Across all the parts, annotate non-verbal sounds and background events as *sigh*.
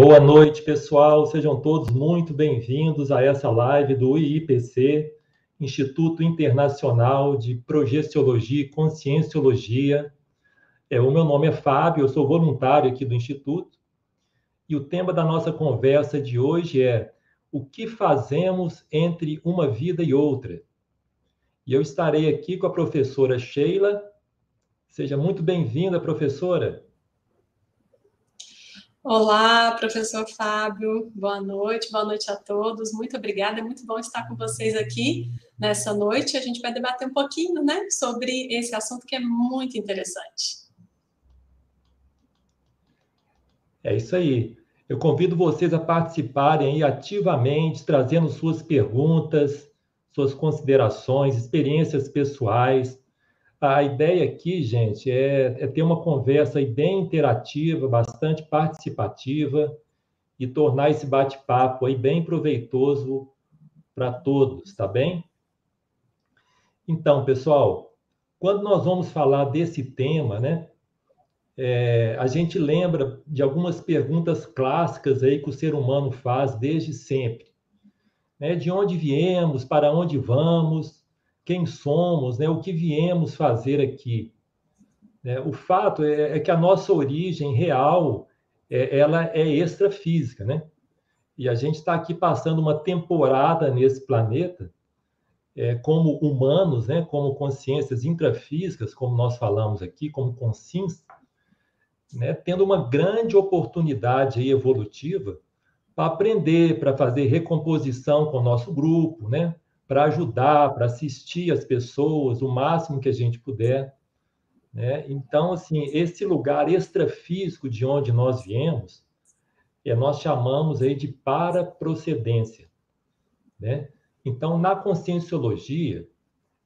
Boa noite, pessoal. Sejam todos muito bem-vindos a essa live do IIPC, Instituto Internacional de Projeciologia e Conscienciologia. É, o meu nome é Fábio, eu sou voluntário aqui do Instituto. E o tema da nossa conversa de hoje é o que fazemos entre uma vida e outra. E eu estarei aqui com a professora Sheila. Seja muito bem-vinda, professora. Olá, professor Fábio, boa noite, boa noite a todos, muito obrigada, é muito bom estar com vocês aqui nessa noite. A gente vai debater um pouquinho, né, sobre esse assunto que é muito interessante. É isso aí. Eu convido vocês a participarem ativamente, trazendo suas perguntas, suas considerações, experiências pessoais, a ideia aqui, gente, é, é ter uma conversa bem interativa, bastante participativa e tornar esse bate-papo aí bem proveitoso para todos, tá bem? Então, pessoal, quando nós vamos falar desse tema, né, é, a gente lembra de algumas perguntas clássicas aí que o ser humano faz desde sempre. Né? De onde viemos, para onde vamos, quem somos, né, o que viemos fazer aqui. Né? O fato é, é, que a nossa origem real é, ela é extrafísica, né? E a gente está aqui passando uma temporada nesse planeta é, como humanos, né, como consciências intrafísicas, como nós falamos aqui, como consciência, né, tendo uma grande oportunidade evolutiva para aprender, para fazer recomposição com o nosso grupo, né, para ajudar, para assistir as pessoas o máximo que a gente puder. Né? Então, assim, esse lugar extrafísico de onde nós viemos, é, nós chamamos aí de paraprocedência. Né? Então, na conscienciologia,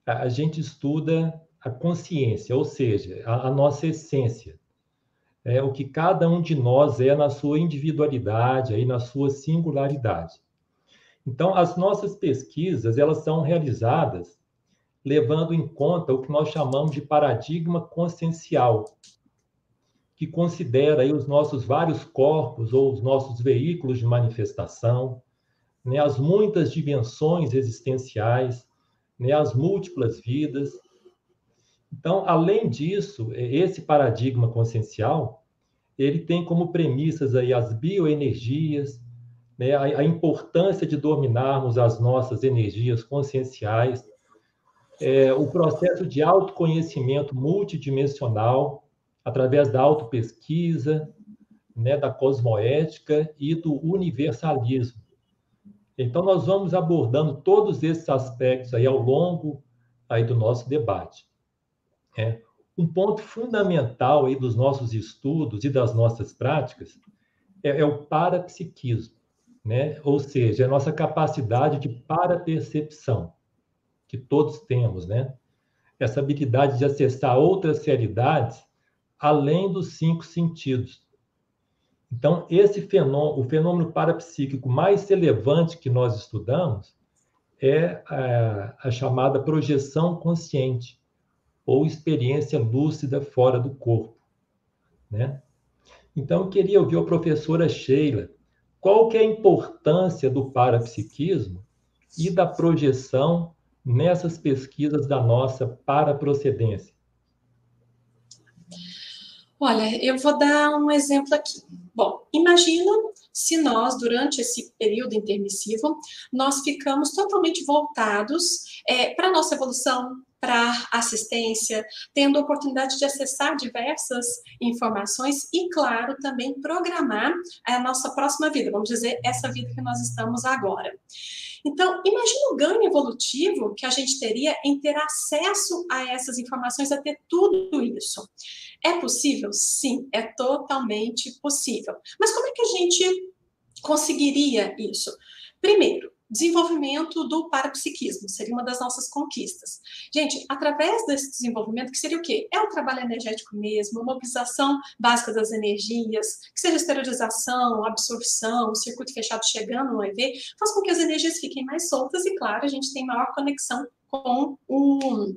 a, a gente estuda a consciência, ou seja, a, a nossa essência. É o que cada um de nós é na sua individualidade, aí na sua singularidade. Então, as nossas pesquisas, elas são realizadas levando em conta o que nós chamamos de paradigma consciencial, que considera aí os nossos vários corpos ou os nossos veículos de manifestação, né, as muitas dimensões existenciais, né, as múltiplas vidas. Então, além disso, esse paradigma consciencial, ele tem como premissas aí as bioenergias, né, a, a, importância de dominarmos as nossas energias conscienciais, é, o processo de autoconhecimento multidimensional, através da autopesquisa, né, da cosmoética e do universalismo. Então, nós vamos abordando todos esses aspectos aí ao longo aí do nosso debate. É, um ponto fundamental aí dos nossos estudos e das nossas práticas é, é o parapsiquismo né? ou seja, a nossa capacidade de para-percepção, que todos temos, né? essa habilidade de acessar outras realidades além dos cinco sentidos. Então, esse fenômeno, o fenômeno parapsíquico mais relevante que nós estudamos é a, a chamada projeção consciente, ou experiência lúcida fora do corpo. Né? Então, eu queria ouvir a professora Sheila qual que é a importância do parapsiquismo e da projeção nessas pesquisas da nossa paraprocedência? Olha, eu vou dar um exemplo aqui. Bom, imagina se nós, durante esse período intermissivo, nós ficamos totalmente voltados é, para a nossa evolução, para assistência, tendo a oportunidade de acessar diversas informações e, claro, também programar a nossa próxima vida, vamos dizer, essa vida que nós estamos agora. Então, imagine o ganho evolutivo que a gente teria em ter acesso a essas informações, a ter tudo isso. É possível? Sim, é totalmente possível. Mas como é que a gente conseguiria isso? Primeiro, desenvolvimento do parapsiquismo, seria uma das nossas conquistas. Gente, através desse desenvolvimento, que seria o quê? É um trabalho energético mesmo, mobilização básica das energias, que seja esterilização, absorção, circuito fechado chegando no EV, faz com que as energias fiquem mais soltas e, claro, a gente tem maior conexão com o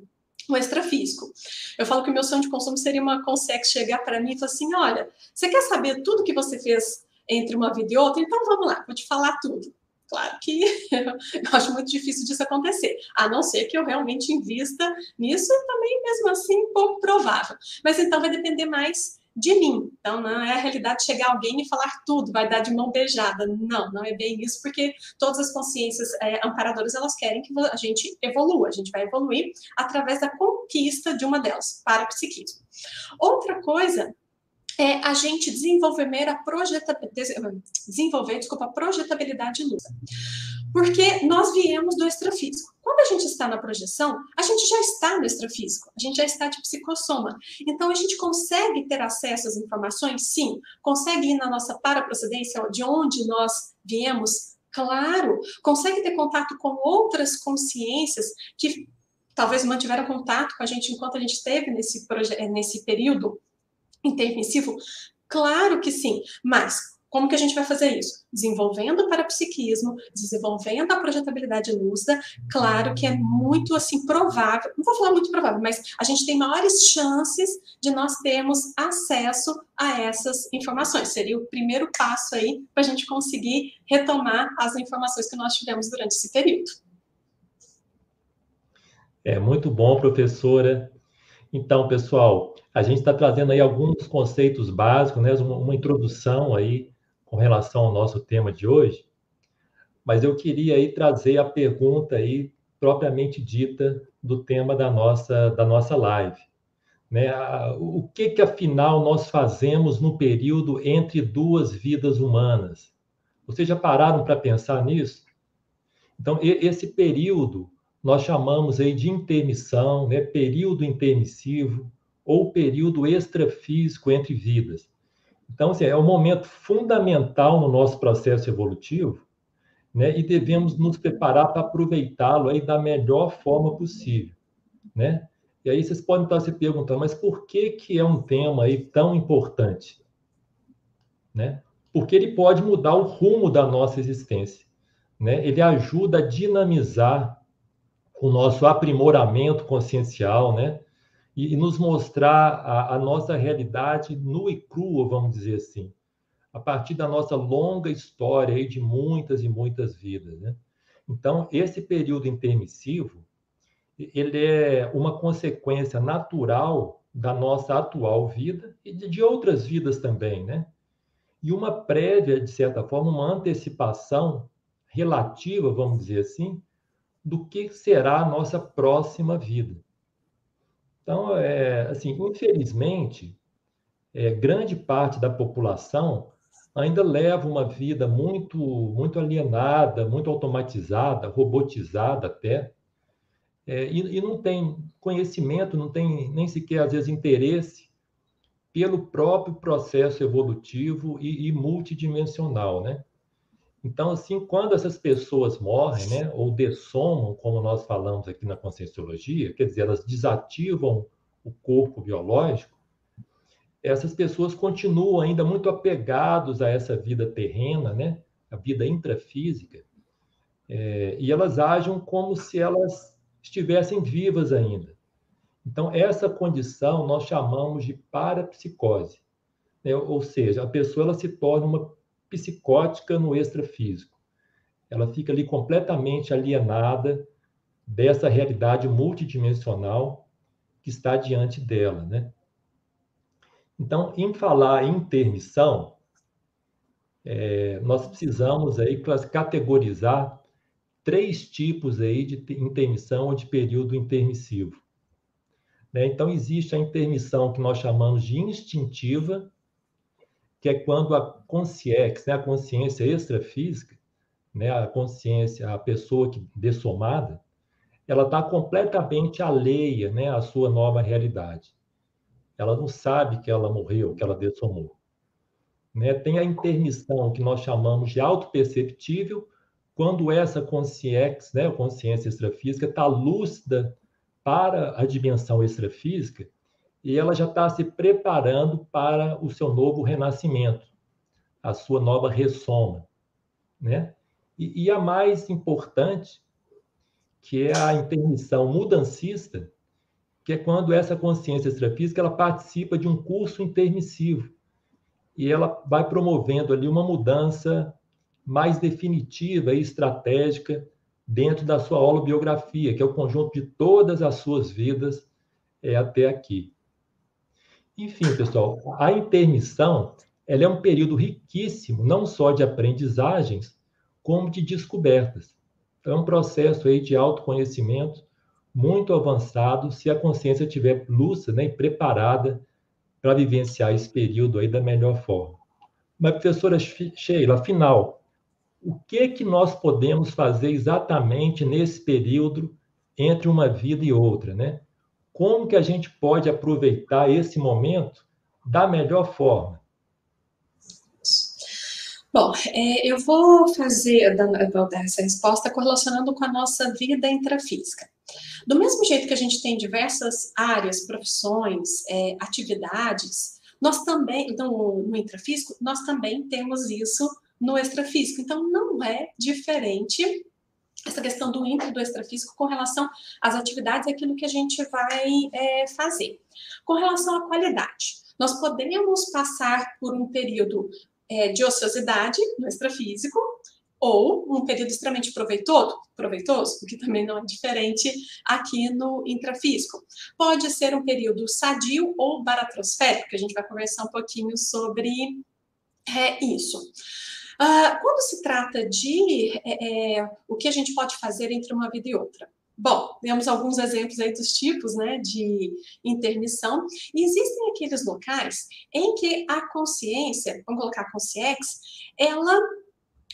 o extrafísico. Eu falo que o meu sonho de consumo seria uma consegue chegar para mim e falar assim: olha, você quer saber tudo que você fez entre uma vida e outra? Então vamos lá, vou te falar tudo. Claro que *laughs* eu acho muito difícil disso acontecer, a não ser que eu realmente invista nisso, também mesmo assim pouco provável. Mas então vai depender mais de mim. Então, não é a realidade chegar alguém e falar tudo, vai dar de mão beijada. Não, não é bem isso, porque todas as consciências é, amparadoras, elas querem que a gente evolua. A gente vai evoluir através da conquista de uma delas, para o psiquismo. Outra coisa é a gente desenvolver a desenvolver, desculpa, a projetabilidade lúcida. Porque nós viemos do extrafísico. Quando a gente está na projeção, a gente já está no extrafísico, a gente já está de psicossoma. Então, a gente consegue ter acesso às informações? Sim. Consegue ir na nossa paraprocedência, de onde nós viemos? Claro. Consegue ter contato com outras consciências que talvez mantiveram contato com a gente enquanto a gente esteve nesse, nesse período intermissivo? Claro que sim, mas como que a gente vai fazer isso? Desenvolvendo o parapsiquismo, desenvolvendo a projetabilidade lúcida. Claro que é muito assim provável, não vou falar muito provável, mas a gente tem maiores chances de nós termos acesso a essas informações. Seria o primeiro passo aí para a gente conseguir retomar as informações que nós tivemos durante esse período. É muito bom, professora. Então, pessoal, a gente está trazendo aí alguns conceitos básicos, né? uma, uma introdução aí com relação ao nosso tema de hoje, mas eu queria aí trazer a pergunta aí propriamente dita do tema da nossa da nossa live, né? O que que afinal nós fazemos no período entre duas vidas humanas? Vocês já pararam para pensar nisso? Então, esse período nós chamamos aí de intermissão, né? Período intermissivo ou período extrafísico entre vidas. Então, assim, é um momento fundamental no nosso processo evolutivo, né? E devemos nos preparar para aproveitá-lo aí da melhor forma possível, né? E aí vocês podem estar se perguntando, mas por que que é um tema aí tão importante, né? Porque ele pode mudar o rumo da nossa existência, né? Ele ajuda a dinamizar o nosso aprimoramento consciencial, né? E, e nos mostrar a, a, nossa realidade nua e crua, vamos dizer assim, a partir da nossa longa história aí de muitas e muitas vidas, né? Então, esse período intermissivo, ele é uma consequência natural da nossa atual vida e de, de outras vidas também, né? E uma prévia, de certa forma, uma antecipação relativa, vamos dizer assim, do que será a nossa próxima vida. Então, é, assim, infelizmente, é, grande parte da população ainda leva uma vida muito, muito alienada, muito automatizada, robotizada até, é, e, e, não tem conhecimento, não tem nem sequer, às vezes, interesse pelo próprio processo evolutivo e, e multidimensional, né? Então, assim, quando essas pessoas morrem, né, ou dessomam, como nós falamos aqui na conscienciologia, quer dizer, elas desativam o corpo biológico, essas pessoas continuam ainda muito apegados a essa vida terrena, né, a vida intrafísica, é, e elas agem como se elas estivessem vivas ainda. Então, essa condição nós chamamos de parapsicose, né? ou seja, a pessoa ela se torna uma psicótica no extrafísico. Ela fica ali completamente alienada dessa realidade multidimensional que está diante dela, né? Então, em falar em intermissão, é, nós precisamos aí categorizar três tipos aí de intermissão ou de período intermissivo. Né? Então, existe a intermissão que nós chamamos de instintiva, que é quando a consciência, né, a consciência extrafísica, né, a consciência, a pessoa que dessomada, ela está completamente alheia né, à sua nova realidade. Ela não sabe que ela morreu, que ela dessomou. Né? Tem a intermissão que nós chamamos de autoperceptível, quando essa consciência, né, consciência extrafísica, está lúcida para a dimensão extrafísica e ela já está se preparando para o seu novo renascimento, a sua nova ressoma, né? E, e a mais importante, que é a intermissão mudancista, que é quando essa consciência extrafísica ela participa de um curso intermissivo, e ela vai promovendo ali uma mudança mais definitiva e estratégica dentro da sua holobiografia, que é o conjunto de todas as suas vidas é, até aqui. Enfim, pessoal, a intermissão ela é um período riquíssimo, não só de aprendizagens, como de descobertas. Então, é um processo aí de autoconhecimento muito avançado, se a consciência estiver lúcida né, e preparada para vivenciar esse período aí da melhor forma. Mas, professora Sheila, afinal, o que que nós podemos fazer exatamente nesse período entre uma vida e outra, né? Como que a gente pode aproveitar esse momento da melhor forma? Bom, é, eu vou fazer vou dar essa resposta correlacionando com a nossa vida intrafísica. Do mesmo jeito que a gente tem diversas áreas, profissões, é, atividades, nós também, no, no intrafísico, nós também temos isso no extrafísico. Então, não é diferente essa questão do intra e do extrafísico com relação às atividades, aquilo que a gente vai é, fazer. Com relação à qualidade, nós podemos passar por um período é, de ociosidade no extrafísico, ou um período extremamente proveitoso, proveitoso, que também não é diferente aqui no intrafísico. Pode ser um período sadio ou baratrosférico, que a gente vai conversar um pouquinho sobre é, isso. Uh, quando se trata de é, é, o que a gente pode fazer entre uma vida e outra? Bom, temos alguns exemplos aí dos tipos né, de intermissão, e existem aqueles locais em que a consciência, vamos colocar a consciex, ela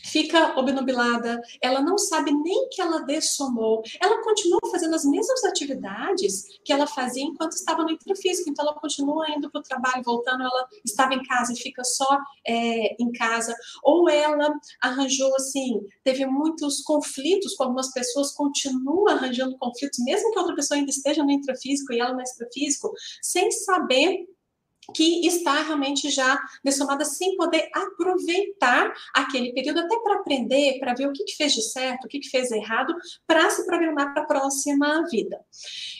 fica obnubilada, ela não sabe nem que ela dessomou, ela continua fazendo as mesmas atividades que ela fazia enquanto estava no intrafísico, então ela continua indo para o trabalho, voltando, ela estava em casa e fica só é, em casa, ou ela arranjou assim, teve muitos conflitos com algumas pessoas, continua arranjando conflitos, mesmo que outra pessoa ainda esteja no intrafísico e ela no extrafísico, sem saber que está realmente já dessomada sem poder aproveitar aquele período até para aprender, para ver o que, que, fez de certo, o que, que fez errado, para se programar para a próxima vida.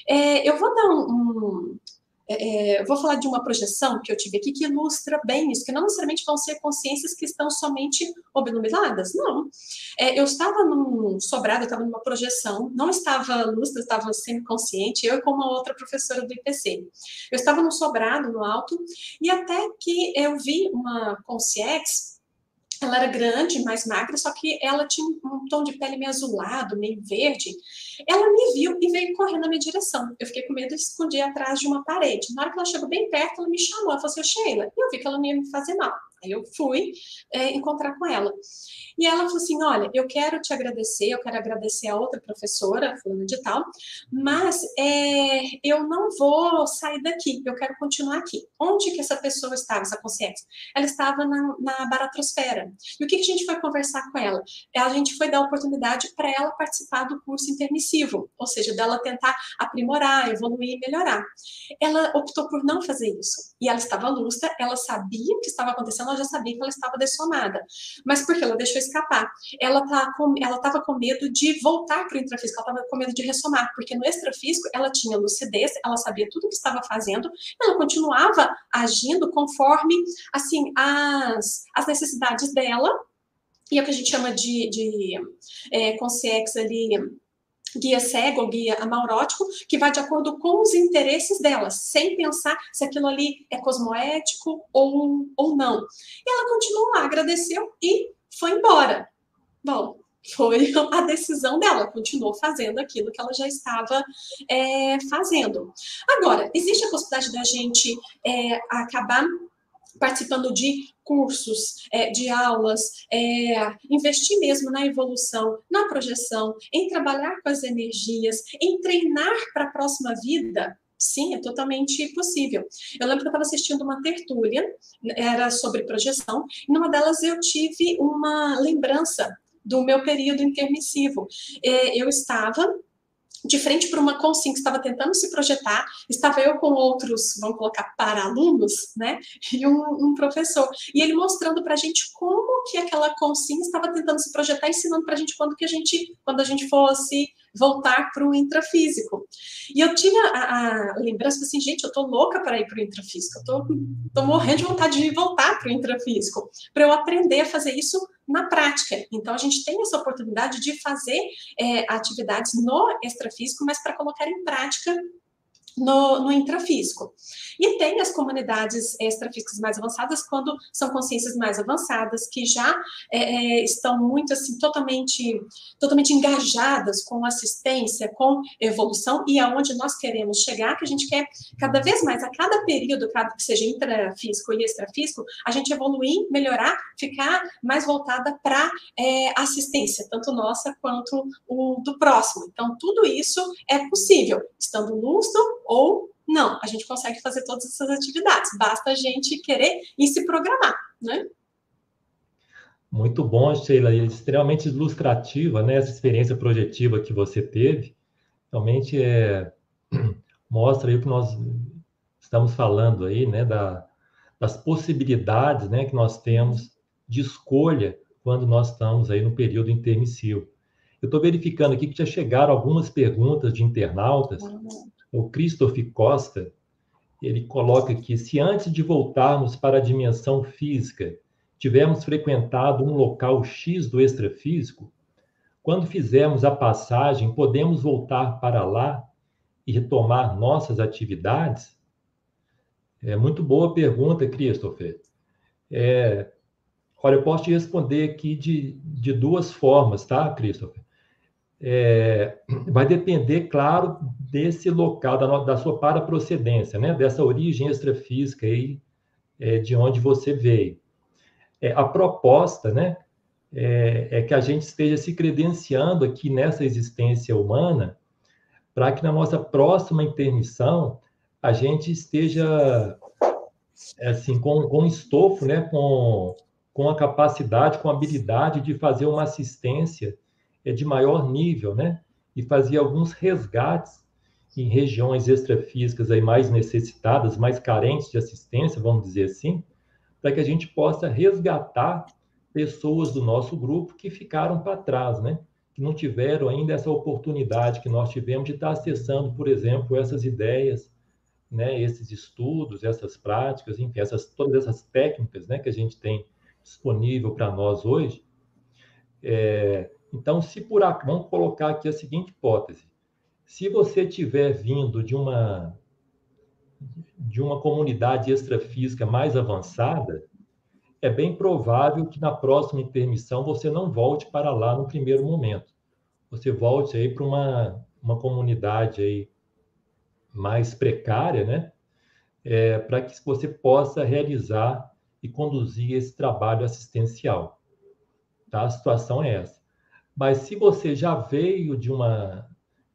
É, eu vou dar um, um é, é, vou falar de uma projeção que eu tive aqui que ilustra bem isso, que não necessariamente vão ser consciências que estão somente obnubiladas, não. É, eu estava num sobrado, eu estava numa projeção, não estava lúcida, estava semi-consciente, eu com uma outra professora do IPC. Eu estava num sobrado no alto, e até que eu vi uma consciência ela era grande, mais magra, só que ela tinha um tom de pele meio azulado, meio verde. Ela me viu e veio correndo na minha direção. Eu fiquei com medo e escondi atrás de uma parede. Na hora que ela chegou bem perto, ela me chamou. Ela falou assim, Sheila, e eu vi que ela não ia me fazer mal. Aí eu fui é, encontrar com ela. E ela falou assim: Olha, eu quero te agradecer, eu quero agradecer a outra professora, fulana de tal, mas é, eu não vou sair daqui, eu quero continuar aqui. Onde que essa pessoa estava, essa consciência? Ela estava na, na baratrosfera. E o que, que a gente foi conversar com ela? A gente foi dar oportunidade para ela participar do curso intermissivo, ou seja, dela tentar aprimorar, evoluir melhorar. Ela optou por não fazer isso. E ela estava lúcida, ela sabia o que estava acontecendo ela já sabia que ela estava dessomada. Mas porque ela deixou escapar? Ela tá com, estava com medo de voltar para o intrafísico, ela estava com medo de ressomar, porque no extrafísico ela tinha lucidez, ela sabia tudo o que estava fazendo, ela continuava agindo conforme assim as, as necessidades dela e é o que a gente chama de, de é, consciex ali guia cego ou guia amaurótico, que vai de acordo com os interesses dela, sem pensar se aquilo ali é cosmoético ou, ou não. E ela continuou lá, agradeceu e foi embora. Bom, foi a decisão dela, continuou fazendo aquilo que ela já estava é, fazendo. Agora, existe a possibilidade da gente é, acabar participando de cursos, é, de aulas, é, investir mesmo na evolução, na projeção, em trabalhar com as energias, em treinar para a próxima vida, Sim, é totalmente possível. Eu lembro que eu estava assistindo uma tertúlia, era sobre projeção, e numa delas eu tive uma lembrança do meu período intermissivo. É, eu estava de frente para uma consim que estava tentando se projetar, estava eu com outros, vamos colocar, para-alunos, né, e um, um, professor, e ele mostrando para a gente como que aquela consim estava tentando se projetar, ensinando para a gente quando que a gente, quando a gente fosse voltar para o intrafísico. E eu tinha a, a lembrança assim, gente, eu tô louca para ir para o intrafísico, eu tô, tô morrendo de vontade de voltar para o intrafísico, para eu aprender a fazer isso na prática. Então, a gente tem essa oportunidade de fazer é, atividades no extrafísico, mas para colocar em prática no, no, intrafísico. E tem as comunidades extrafísicas mais avançadas, quando são consciências mais avançadas, que já é, é, estão muito, assim, totalmente, totalmente engajadas com assistência, com evolução, e aonde nós queremos chegar, que a gente quer cada vez mais, a cada período, cada que seja intrafísico e extrafísico, a gente evoluir, melhorar, ficar mais voltada para é, assistência, tanto nossa quanto o do próximo. Então, tudo isso é possível, estando lúcido ou não. A gente consegue fazer todas essas atividades, basta a gente querer e se programar, né? Muito bom, Sheila, e extremamente ilustrativa, né? Essa experiência projetiva que você teve, realmente é, *clears throat* mostra aí o que nós estamos falando aí, né? Da, das possibilidades, né? Que nós temos de escolha quando nós estamos aí no período intermissivo. Eu estou verificando aqui que já chegaram algumas perguntas de internautas. Uhum o Christopher Costa, ele coloca que se antes de voltarmos para a dimensão física tivermos frequentado um local X do extrafísico, quando fizermos a passagem, podemos voltar para lá e retomar nossas atividades? É muito boa pergunta, Christopher. É, olha, eu posso te responder aqui de, de duas formas, tá, Christopher? É, *clears throat* vai depender, claro, desse local, da, da sua paraprocedência, né? dessa origem extrafísica aí, é, de onde você veio. É, a proposta né, é, é, que a gente esteja se credenciando aqui nessa existência humana, para que na nossa próxima intermissão a gente esteja assim com, com estofo, né, com, com a capacidade, com a habilidade de fazer uma assistência de maior nível, né, e fazer alguns resgates em regiões extrafísicas aí mais necessitadas, mais carentes de assistência, vamos dizer assim, para que a gente possa resgatar pessoas do nosso grupo que ficaram para trás, né? Que não tiveram ainda essa oportunidade que nós tivemos de estar acessando, por exemplo, essas ideias, né? Esses estudos, essas práticas, enfim, essas todas essas técnicas, né? Que a gente tem disponível para nós hoje. É, então, se por vamos colocar aqui a seguinte hipótese: se você tiver vindo de uma de uma comunidade extrafísica mais avançada, é bem provável que na próxima intermissão você não volte para lá no primeiro momento. Você volte aí para uma, uma comunidade aí mais precária, né? É, para que você possa realizar e conduzir esse trabalho assistencial. Tá? A situação é essa. Mas se você já veio de uma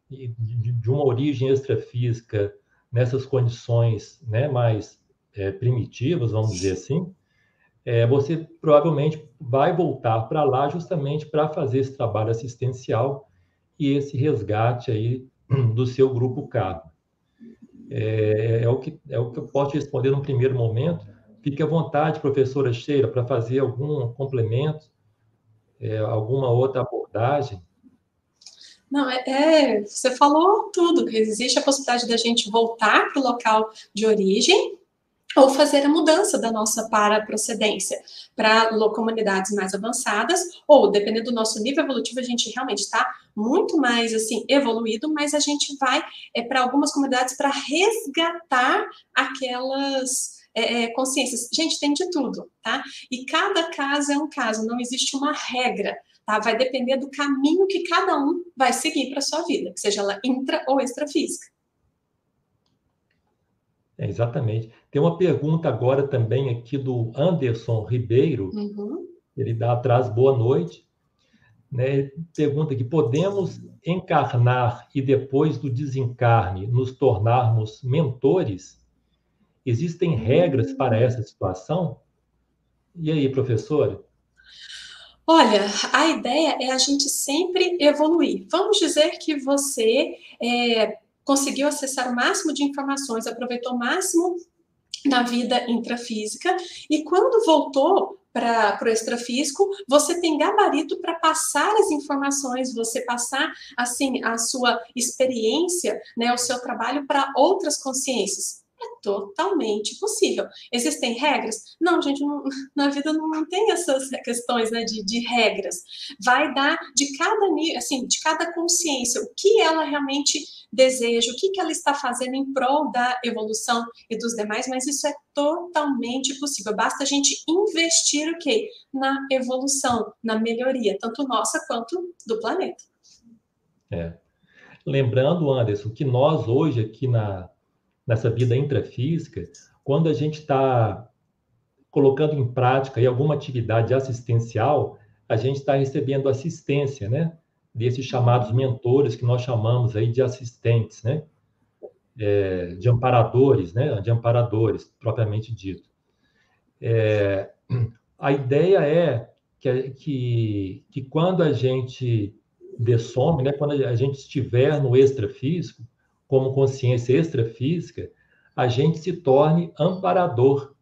de, uma origem extrafísica nessas condições né, mais é, primitivas, vamos dizer assim, é, você provavelmente vai voltar para lá justamente para fazer esse trabalho assistencial e esse resgate aí *clears throat* do seu grupo cargo. É, é, o que, é o que eu posso responder no primeiro momento. Fique à vontade, professora Sheila, para fazer algum complemento, é, alguma outra abordagem. Não, é, é, você falou tudo, existe a possibilidade da gente voltar para o local de origem ou fazer a mudança da nossa para-procedência para comunidades mais avançadas, ou, dependendo do nosso nível evolutivo, a gente realmente está muito mais, assim, evoluído, mas a gente vai é, para algumas comunidades para resgatar aquelas é, é, consciências. Gente, tem de tudo, tá? E cada caso é um caso, não existe uma regra. Tá? Vai depender do caminho que cada um vai seguir para a sua vida, seja ela intra ou extrafísica. É, exatamente. Tem uma pergunta agora também aqui do Anderson Ribeiro. Uhum. Ele dá atrás boa noite. Né? Pergunta que podemos encarnar e depois do desencarne nos tornarmos mentores? Existem regras para essa situação? E aí, professora? Olha, a ideia é a gente sempre evoluir. Vamos dizer que você é, conseguiu acessar o máximo de informações, aproveitou o máximo da vida intrafísica e quando voltou para o extrafísico, você tem gabarito para passar as informações, você passar assim a sua experiência, né, o seu trabalho para outras consciências. É totalmente possível. Existem regras? Não, gente, não, *laughs* na vida não, tem essas questões né, de, de regras. Vai dar de cada assim, de cada consciência, o que ela realmente deseja, o que, que ela está fazendo em prol da evolução e dos demais, mas isso é totalmente possível. Basta a gente investir o quê? Na evolução, na melhoria, tanto nossa quanto do planeta. É. Lembrando, Anderson, que nós hoje aqui na, nessa vida intrafísica, quando a gente está colocando em prática alguma atividade assistencial, a gente está recebendo assistência, né? Desses chamados mentores que nós chamamos aí de assistentes, né? É, de amparadores, né? De amparadores, propriamente dito. É, a ideia é que, que, que quando a gente dessome, né? Quando a gente estiver no extrafísico, como consciência extrafísica, a gente se torne amparador,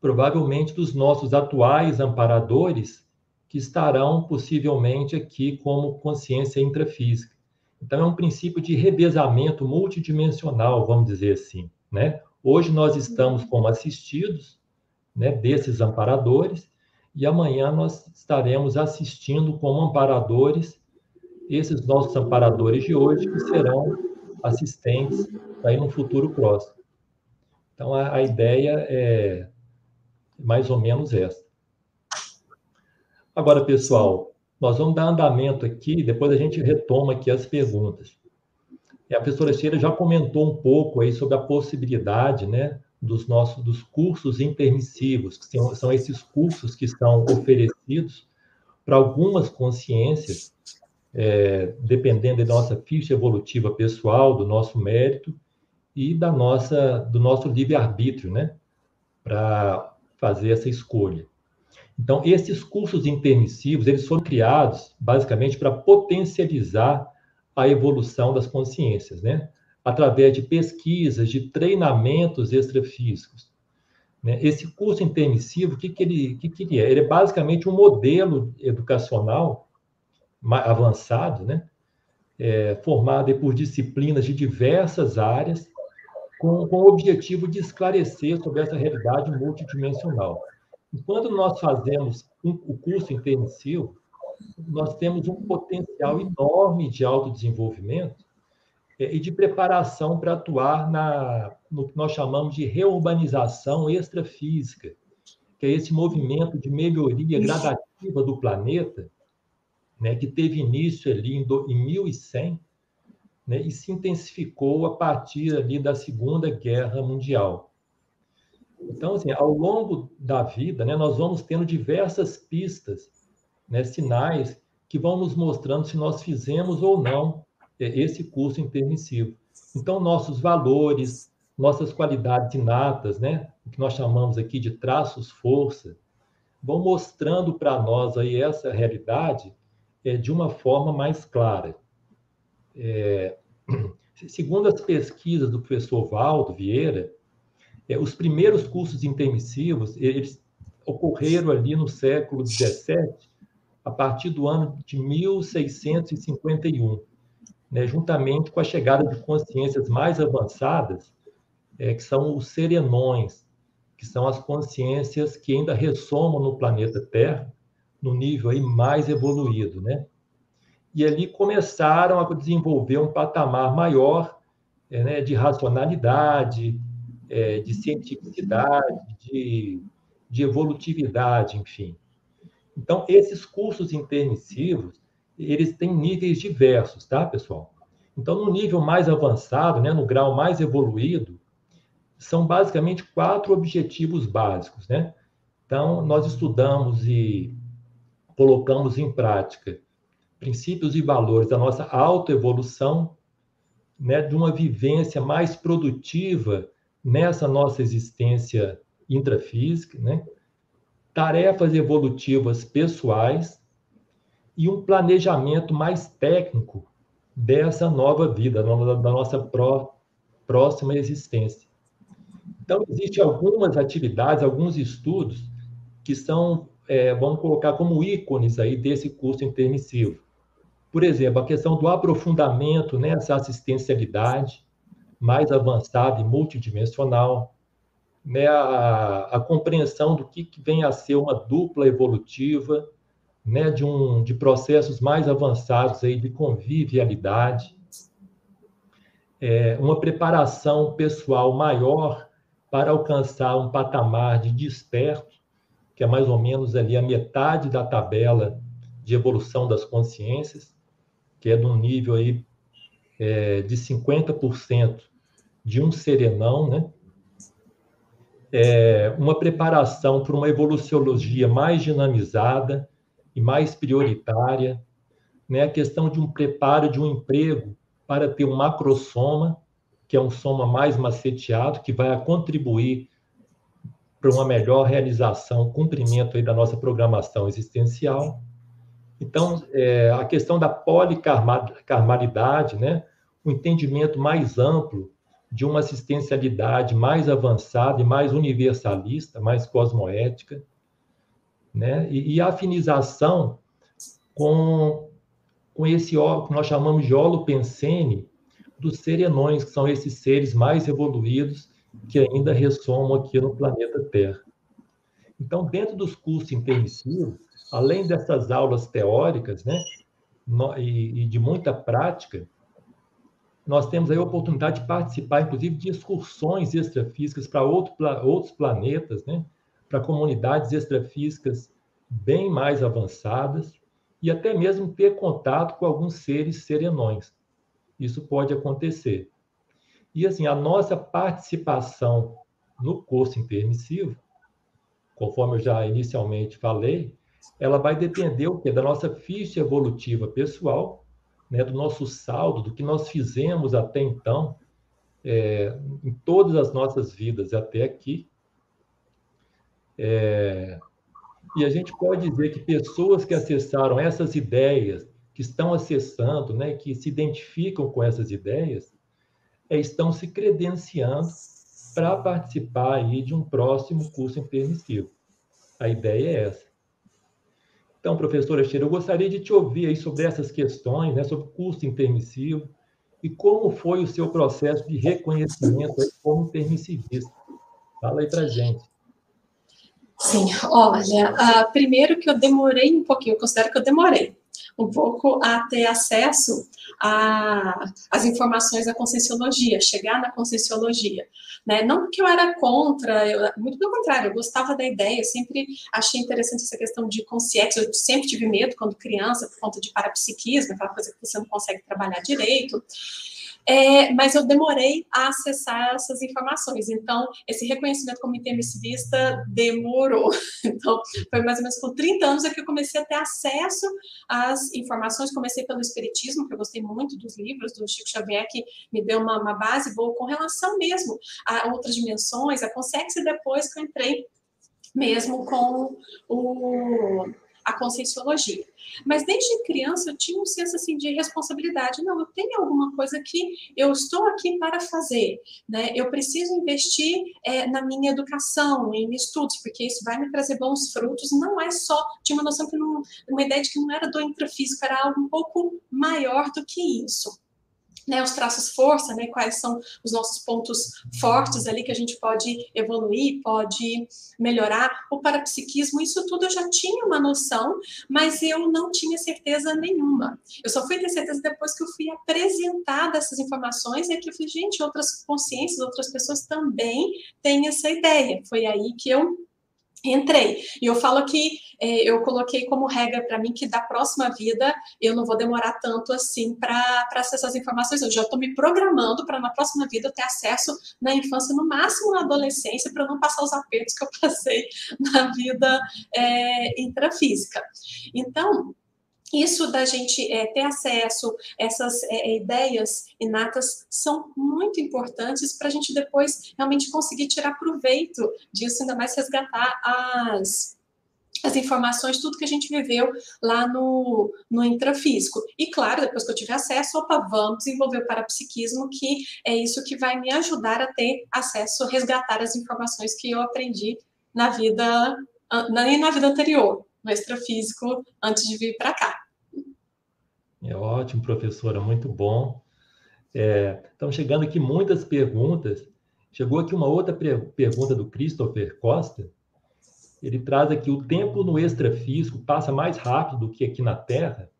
provavelmente dos nossos atuais amparadores, que estarão possivelmente aqui como consciência intrafísica. Então, é um princípio de revezamento multidimensional, vamos dizer assim. Né? Hoje nós estamos como assistidos né, desses amparadores, e amanhã nós estaremos assistindo como amparadores esses nossos amparadores de hoje, que serão assistentes aí no futuro próximo. Então, a, a ideia é mais ou menos essa. Agora, pessoal, nós vamos dar andamento aqui, depois a gente retoma aqui as perguntas. E a professora Sheila já comentou um pouco aí sobre a possibilidade, né, dos nossos dos cursos intermissivos, que são, são esses cursos que são oferecidos para algumas consciências é, dependendo da nossa ficha evolutiva pessoal, do nosso mérito e da nossa, do nosso livre-arbítrio, né? Para fazer essa escolha. Então, esses cursos intermissivos, eles foram criados basicamente para potencializar a evolução das consciências, né? Através de pesquisas, de treinamentos extrafísicos. Né? Esse curso intermissivo, o que, que, ele, que, que ele é? Ele é basicamente um modelo educacional avançado, né? É, formado por disciplinas de diversas áreas, com, com o objetivo de esclarecer sobre essa realidade multidimensional. E quando nós fazemos um, o curso intensivo, nós temos um potencial enorme de autodesenvolvimento é, e de preparação para atuar na, no que nós chamamos de reurbanização extrafísica, que é esse movimento de melhoria gradativa do planeta, né, que teve início ali em, do, em 1100 né, e se intensificou a partir ali da Segunda Guerra Mundial. Então, assim, ao longo da vida, né, nós vamos tendo diversas pistas, né, sinais que vão nos mostrando se nós fizemos ou não é, esse curso intermissivo. Então, nossos valores, nossas qualidades inatas, né, o que nós chamamos aqui de traços força, vão mostrando para nós aí essa realidade é, de uma forma mais clara. É, *clears throat* segundo as pesquisas do professor Valdo Vieira, é, os primeiros cursos intermissivos eles ocorreram ali no século XVII, a partir do ano de 1651, né, juntamente com a chegada de consciências mais avançadas, é, que são os serenões, que são as consciências que ainda ressomam no planeta Terra, no nível aí mais evoluído, né? E ali começaram a desenvolver um patamar maior é, né, de racionalidade, é, de cientificidade, de, de evolutividade, enfim. Então, esses cursos intermissivos, eles têm níveis diversos, tá, pessoal? Então, no nível mais avançado, né, no grau mais evoluído, são basicamente quatro objetivos básicos, né? Então, nós estudamos e colocamos em prática princípios e valores da nossa autoevolução, né, de uma vivência mais produtiva nessa nossa existência intrafísica, né, tarefas evolutivas pessoais e um planejamento mais técnico dessa nova vida, da nossa pró próxima existência. Então, existem algumas atividades, alguns estudos que são é, vamos colocar como ícones aí desse curso intermissivo. Por exemplo, a questão do aprofundamento nessa assistencialidade mais avançada e multidimensional, né, a, a compreensão do que, que vem a ser uma dupla evolutiva, né, de, um, de processos mais avançados aí de convivialidade, é, uma preparação pessoal maior para alcançar um patamar de desperto, que é mais ou menos ali a metade da tabela de evolução das consciências, que é de um nível aí é, de 50% de um serenão, né? É, uma preparação para uma evoluciologia mais dinamizada e mais prioritária, né? a questão de um preparo de um emprego para ter um macrosoma, que é um soma mais maceteado, que vai contribuir para uma melhor realização, cumprimento da nossa programação existencial. Então, é, a questão da policarmalidade, né? o entendimento mais amplo de uma assistencialidade mais avançada e mais universalista, mais cosmoética, né? e, e a afinização com com esse que nós chamamos de holopensene dos serenões, que são esses seres mais evoluídos que ainda ressomam aqui no planeta Terra. Então, dentro dos cursos intermissivos, além dessas aulas teóricas, né, e, de muita prática, nós temos a oportunidade de participar, inclusive, de excursões extrafísicas para outro, outros planetas, né, para comunidades extrafísicas bem mais avançadas, e até mesmo ter contato com alguns seres serenões. Isso pode acontecer. E assim, a nossa participação no curso intermissivo, conforme eu já inicialmente falei, ela vai depender o quê? da nossa ficha evolutiva pessoal, né, do nosso saldo, do que nós fizemos até então, é, em todas as nossas vidas até aqui. É, e a gente pode dizer que pessoas que acessaram essas ideias, que estão acessando, né, que se identificam com essas ideias, estão se credenciando para participar aí de um próximo curso intermissivo. A ideia é essa. Então, professora Sheila, eu gostaria de te ouvir aí sobre essas questões, né, sobre o curso intermissivo e como foi o seu processo de reconhecimento como intermissivista. Fala aí para gente. Sim, olha, uh, primeiro que eu demorei um pouquinho, eu considero que eu demorei um pouco a ter acesso às informações da conscienciologia, chegar na conscienciologia. Né? Não porque eu era contra, eu, muito pelo contrário, eu gostava da ideia, sempre achei interessante essa questão de consciência, eu sempre tive medo quando criança, por conta de parapsiquismo, aquela coisa que você não consegue trabalhar direito. É, mas eu demorei a acessar essas informações. Então, esse reconhecimento como intermissivista demorou. *laughs* Então, foi mais ou menos com 30 anos é que eu comecei a ter acesso às informações. Comecei pelo Espiritismo, que eu gostei muito dos livros do Chico Xavier, que me deu uma, uma base boa com relação mesmo a outras dimensões, a consciência, e depois que eu entrei mesmo com o a conscienciologia. Mas desde criança eu tinha um senso assim de responsabilidade. Não, eu tenho alguma coisa que eu estou aqui para fazer, né? Eu preciso investir é, na minha educação, em estudos, porque isso vai me trazer bons frutos. Não é só tinha uma noção que não, uma ideia de que não era do intrafísico, era algo um pouco maior do que isso né, os traços força, né, quais são os nossos pontos fortes ali que a gente pode evoluir, pode melhorar. O parapsiquismo, isso tudo eu já tinha uma noção, mas eu não tinha certeza nenhuma. Eu só fui ter certeza depois que eu fui apresentada essas informações e que eu falei, gente, outras consciências, outras pessoas também têm essa ideia. Foi aí que eu entrei. E eu falo que é, eu coloquei como regra para mim que da próxima vida eu não vou demorar tanto assim para acessar as informações. Eu já estou me programando para na próxima vida eu ter acesso na infância, no máximo na adolescência, para não passar os apertos que eu *laughs* passei na vida é, intrafísica. Então, isso da gente é, ter acesso, essas é, ideias inatas são muito importantes para a gente depois realmente conseguir tirar proveito disso, ainda mais resgatar as, as informações, tudo que a gente viveu lá no, no intrafísico. E claro, depois que eu tiver acesso, opa, vamos desenvolver o parapsiquismo, que é isso que vai me ajudar a ter acesso, resgatar as informações que eu aprendi na vida na vida anterior, no extrafísico, antes de vir para cá. É ótimo, professora, muito bom. É, estão chegando aqui muitas perguntas. Chegou aqui uma outra pergunta do Christopher Costa. Ele traz aqui: o tempo no extrafísico passa mais rápido do que aqui na Terra?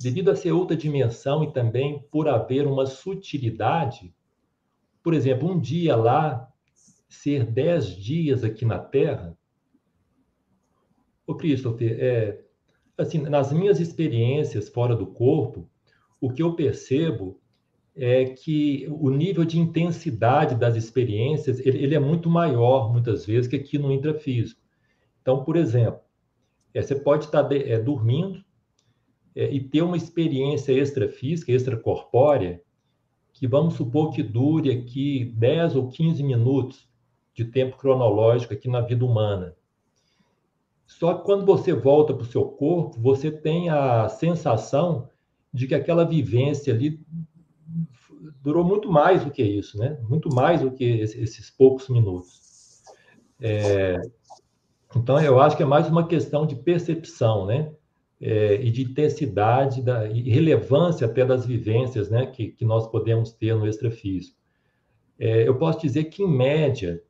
Devido a ser outra dimensão e também por haver uma sutilidade, por exemplo, um dia lá ser dez dias aqui na Terra. Ô, Christopher, é, assim, nas minhas experiências fora do corpo, o que eu percebo é que o nível de intensidade das experiências ele, ele é muito maior, muitas vezes, que aqui no intrafísico. Então, por exemplo, é, você pode estar de, é, dormindo é, e ter uma experiência extrafísica, extracorpórea, que vamos supor que dure aqui 10 ou 15 minutos de tempo cronológico aqui na vida humana. Só que quando você volta para o seu corpo, você tem a sensação de que aquela vivência ali durou muito mais do que isso, né? Muito mais do que esses poucos minutos. É, então, eu acho que é mais uma questão de percepção, né? é, e de intensidade da, e relevância até das vivências né, que, que nós podemos ter no extrafísico. É, eu posso dizer que, em média,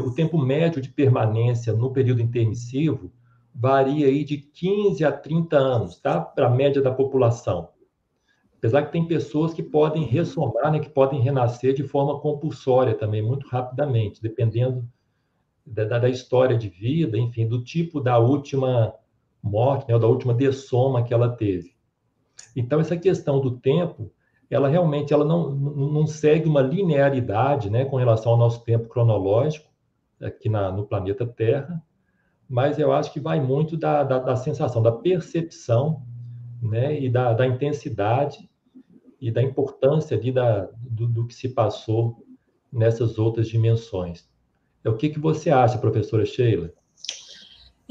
o tempo médio de permanência no período intermissivo varia aí de 15 a 30 anos, tá? Para a média da população. Apesar que tem pessoas que podem ressomar, né, que podem renascer de forma compulsória também, muito rapidamente, dependendo da, da história de vida, enfim, do tipo da última morte, né, da última dessoma que ela teve. Então, essa questão do tempo, ela realmente ela não, não segue uma linearidade né, com relação ao nosso tempo cronológico aqui na, no planeta Terra, mas eu acho que vai muito da, da, da sensação, da percepção né, e da, da, intensidade e da importância ali da, do, do, que se passou nessas outras dimensões. É o que, que você acha, professora Sheila?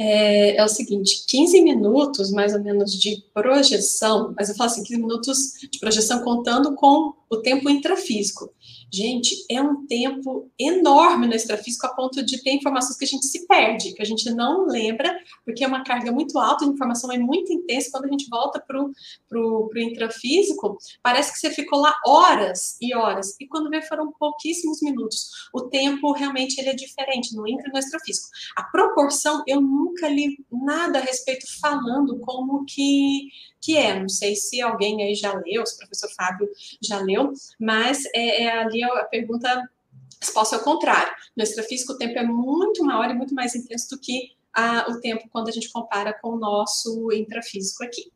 é, é, o seguinte: 15 minutos mais ou menos de projeção, mas eu falo assim, 15 minutos de projeção contando com o tempo intrafísico. Gente, é um tempo enorme no extrafísico a ponto de ter informações que a gente se perde, que a gente não lembra, porque é uma carga muito alta, a informação é muito intensa. Quando a gente volta para o intrafísico, parece que você ficou lá horas e horas, e quando vê foram pouquíssimos minutos. O tempo realmente ele é diferente no intra e no extrafísico. A proporção, eu nunca li nada a respeito falando como que que é, não sei se alguém aí já leu, se o professor Fábio já leu, mas é, é ali a pergunta resposta é o contrário. No extrafísico, o tempo é muito maior e muito mais intenso do que a, o tempo quando a gente compara com o nosso intrafísico aqui.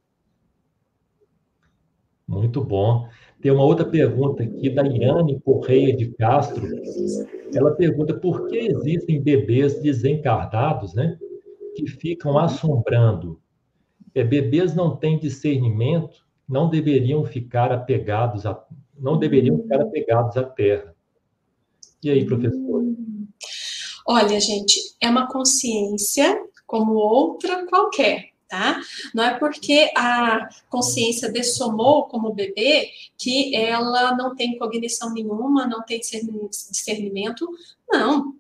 Muito bom. Tem uma outra pergunta aqui da Iane Correia de Castro. Ela pergunta por que existem bebês desencarnados, né, que ficam assombrando é, bebês não têm discernimento, não deveriam ficar apegados a, não deveriam ficar apegados à terra. E aí, professor? Olha, gente, é uma consciência como outra qualquer, tá? Não é porque a consciência dessomou como bebê que ela não tem cognição nenhuma, não tem discernimento. Não,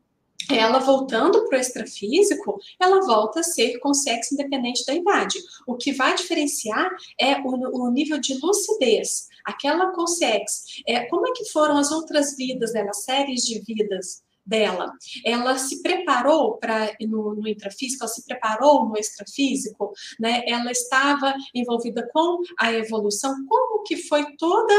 ela voltando para o extrafísico, ela volta a ser com sexo independente da idade. O que vai diferenciar é o, o nível de lucidez. Aquela com sexo, é, como é que foram as outras vidas dela, séries de vidas dela? Ela se preparou para no, no intrafísico, ela se preparou no extrafísico, né? Ela estava envolvida com a evolução, como que foi toda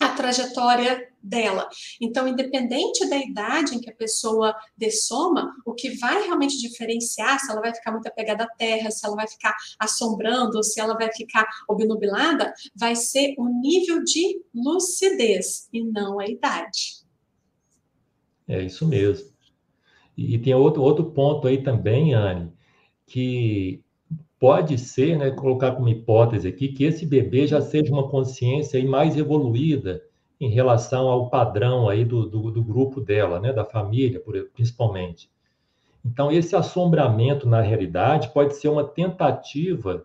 a trajetória dela. Então, independente da idade em que a pessoa dessoma, o que vai realmente diferenciar se ela vai ficar muito apegada à terra, se ela vai ficar assombrando, se ela vai ficar obnubilada, vai ser o nível de lucidez e não a idade. É isso mesmo. E, tem outro, outro ponto aí também, Anne, que pode ser, né, colocar como hipótese aqui, que esse bebê já seja uma consciência aí mais evoluída em relação ao padrão aí do, do, do grupo dela, né, da família, principalmente. Então, esse assombramento na realidade pode ser uma tentativa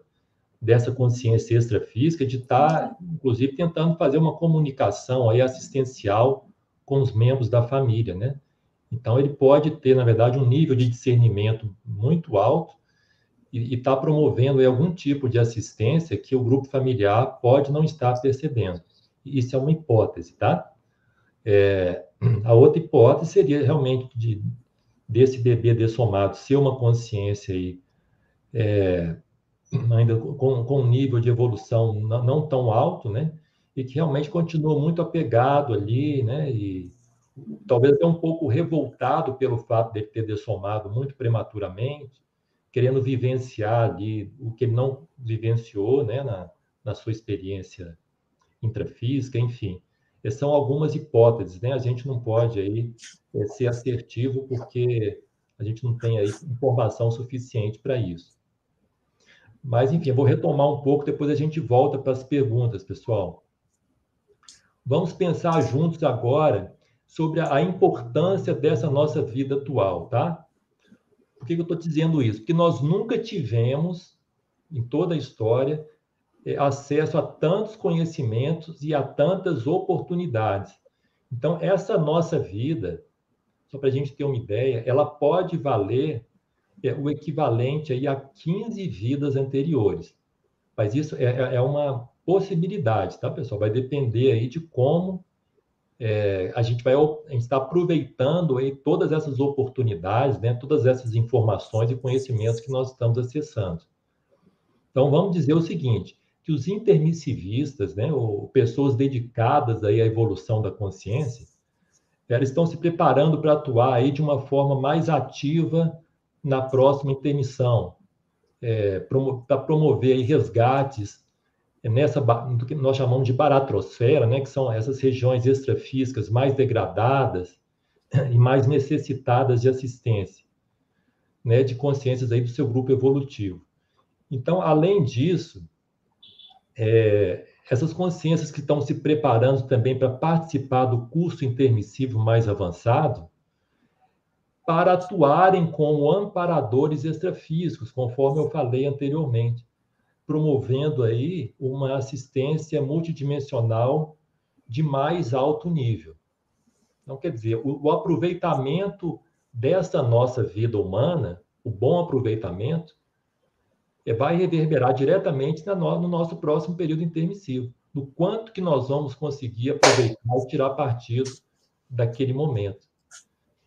dessa consciência extrafísica de estar, inclusive, tentando fazer uma comunicação aí assistencial com os membros da família, né? Então, ele pode ter, na verdade, um nível de discernimento muito alto e está promovendo algum tipo de assistência que o grupo familiar pode não estar percebendo. Isso é uma hipótese, tá? É, a outra hipótese seria realmente de, desse bebê dessomado ser uma consciência aí, é, ainda com, com um nível de evolução não, não, tão alto, né? E que realmente continua muito apegado ali, né? E talvez até um pouco revoltado pelo fato de ter dessomado muito prematuramente, querendo vivenciar ali o que ele não vivenciou, né? Na, na sua experiência intrafísica, enfim. Essas são algumas hipóteses, né? A gente não pode aí é, ser assertivo porque a gente não tem aí informação suficiente para isso. Mas, enfim, eu vou retomar um pouco, depois a gente volta para as perguntas, pessoal. Vamos pensar juntos agora sobre a importância dessa nossa vida atual, tá? Por que eu estou dizendo isso? Porque nós nunca tivemos, em toda a história, é, acesso a tantos conhecimentos e a tantas oportunidades. Então, essa nossa vida, só para a gente ter uma ideia, ela pode valer é, o equivalente aí a 15 vidas anteriores. Mas isso é, é, é uma possibilidade, tá, pessoal? Vai depender aí de como é, a gente vai estar aproveitando aí todas essas oportunidades, né, todas essas informações e conhecimentos que nós estamos acessando. Então, vamos dizer o seguinte, que os intermissivistas, né, ou pessoas dedicadas aí à evolução da consciência, elas estão se preparando para atuar aí de uma forma mais ativa na próxima intermissão, é, para promover aí resgates nessa do que nós chamamos de baratrosfera, né, que são essas regiões extrafísicas mais degradadas e mais necessitadas de assistência, né, de consciências aí do seu grupo evolutivo. Então, além disso, é, essas consciências que estão se preparando também para participar do curso intermissivo mais avançado, para atuarem como amparadores extrafísicos, conforme eu falei anteriormente, promovendo aí uma assistência multidimensional de mais alto nível. Então, quer dizer, o, o aproveitamento dessa nossa vida humana, o bom aproveitamento, é, vai reverberar diretamente no nosso próximo período intermissivo, do quanto que nós vamos conseguir aproveitar e tirar partido daquele momento.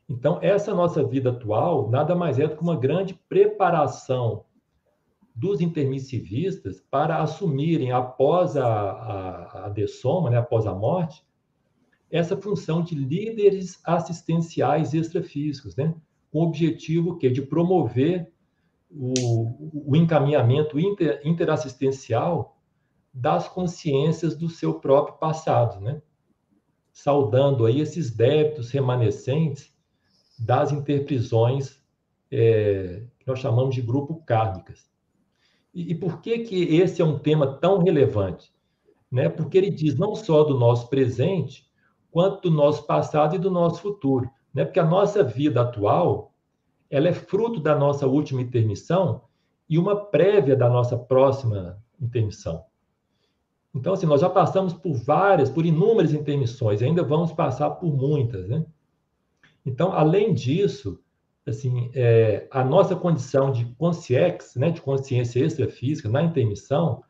Então, essa nossa vida atual nada mais é do que uma grande preparação dos intermissivistas para assumirem, após a, a, a dessoma, né, após a morte, essa função de líderes assistenciais extrafísicos, né, com o objetivo que, de promover o, o encaminhamento inter, interassistencial das consciências do seu próprio passado, né? Saudando aí esses débitos remanescentes das interprisões é, que nós chamamos de grupo kármicas. E, por que que esse é um tema tão relevante? Né? Porque ele diz não só do nosso presente, quanto do nosso passado e do nosso futuro. Né? Porque a nossa vida atual, ela é fruto da nossa última intermissão e uma prévia da nossa próxima intermissão. Então, assim, nós já passamos por várias, por inúmeras intermissões, e ainda vamos passar por muitas, né? Então, além disso, assim, é, a nossa condição de consciex, né, de consciência extrafísica na intermissão,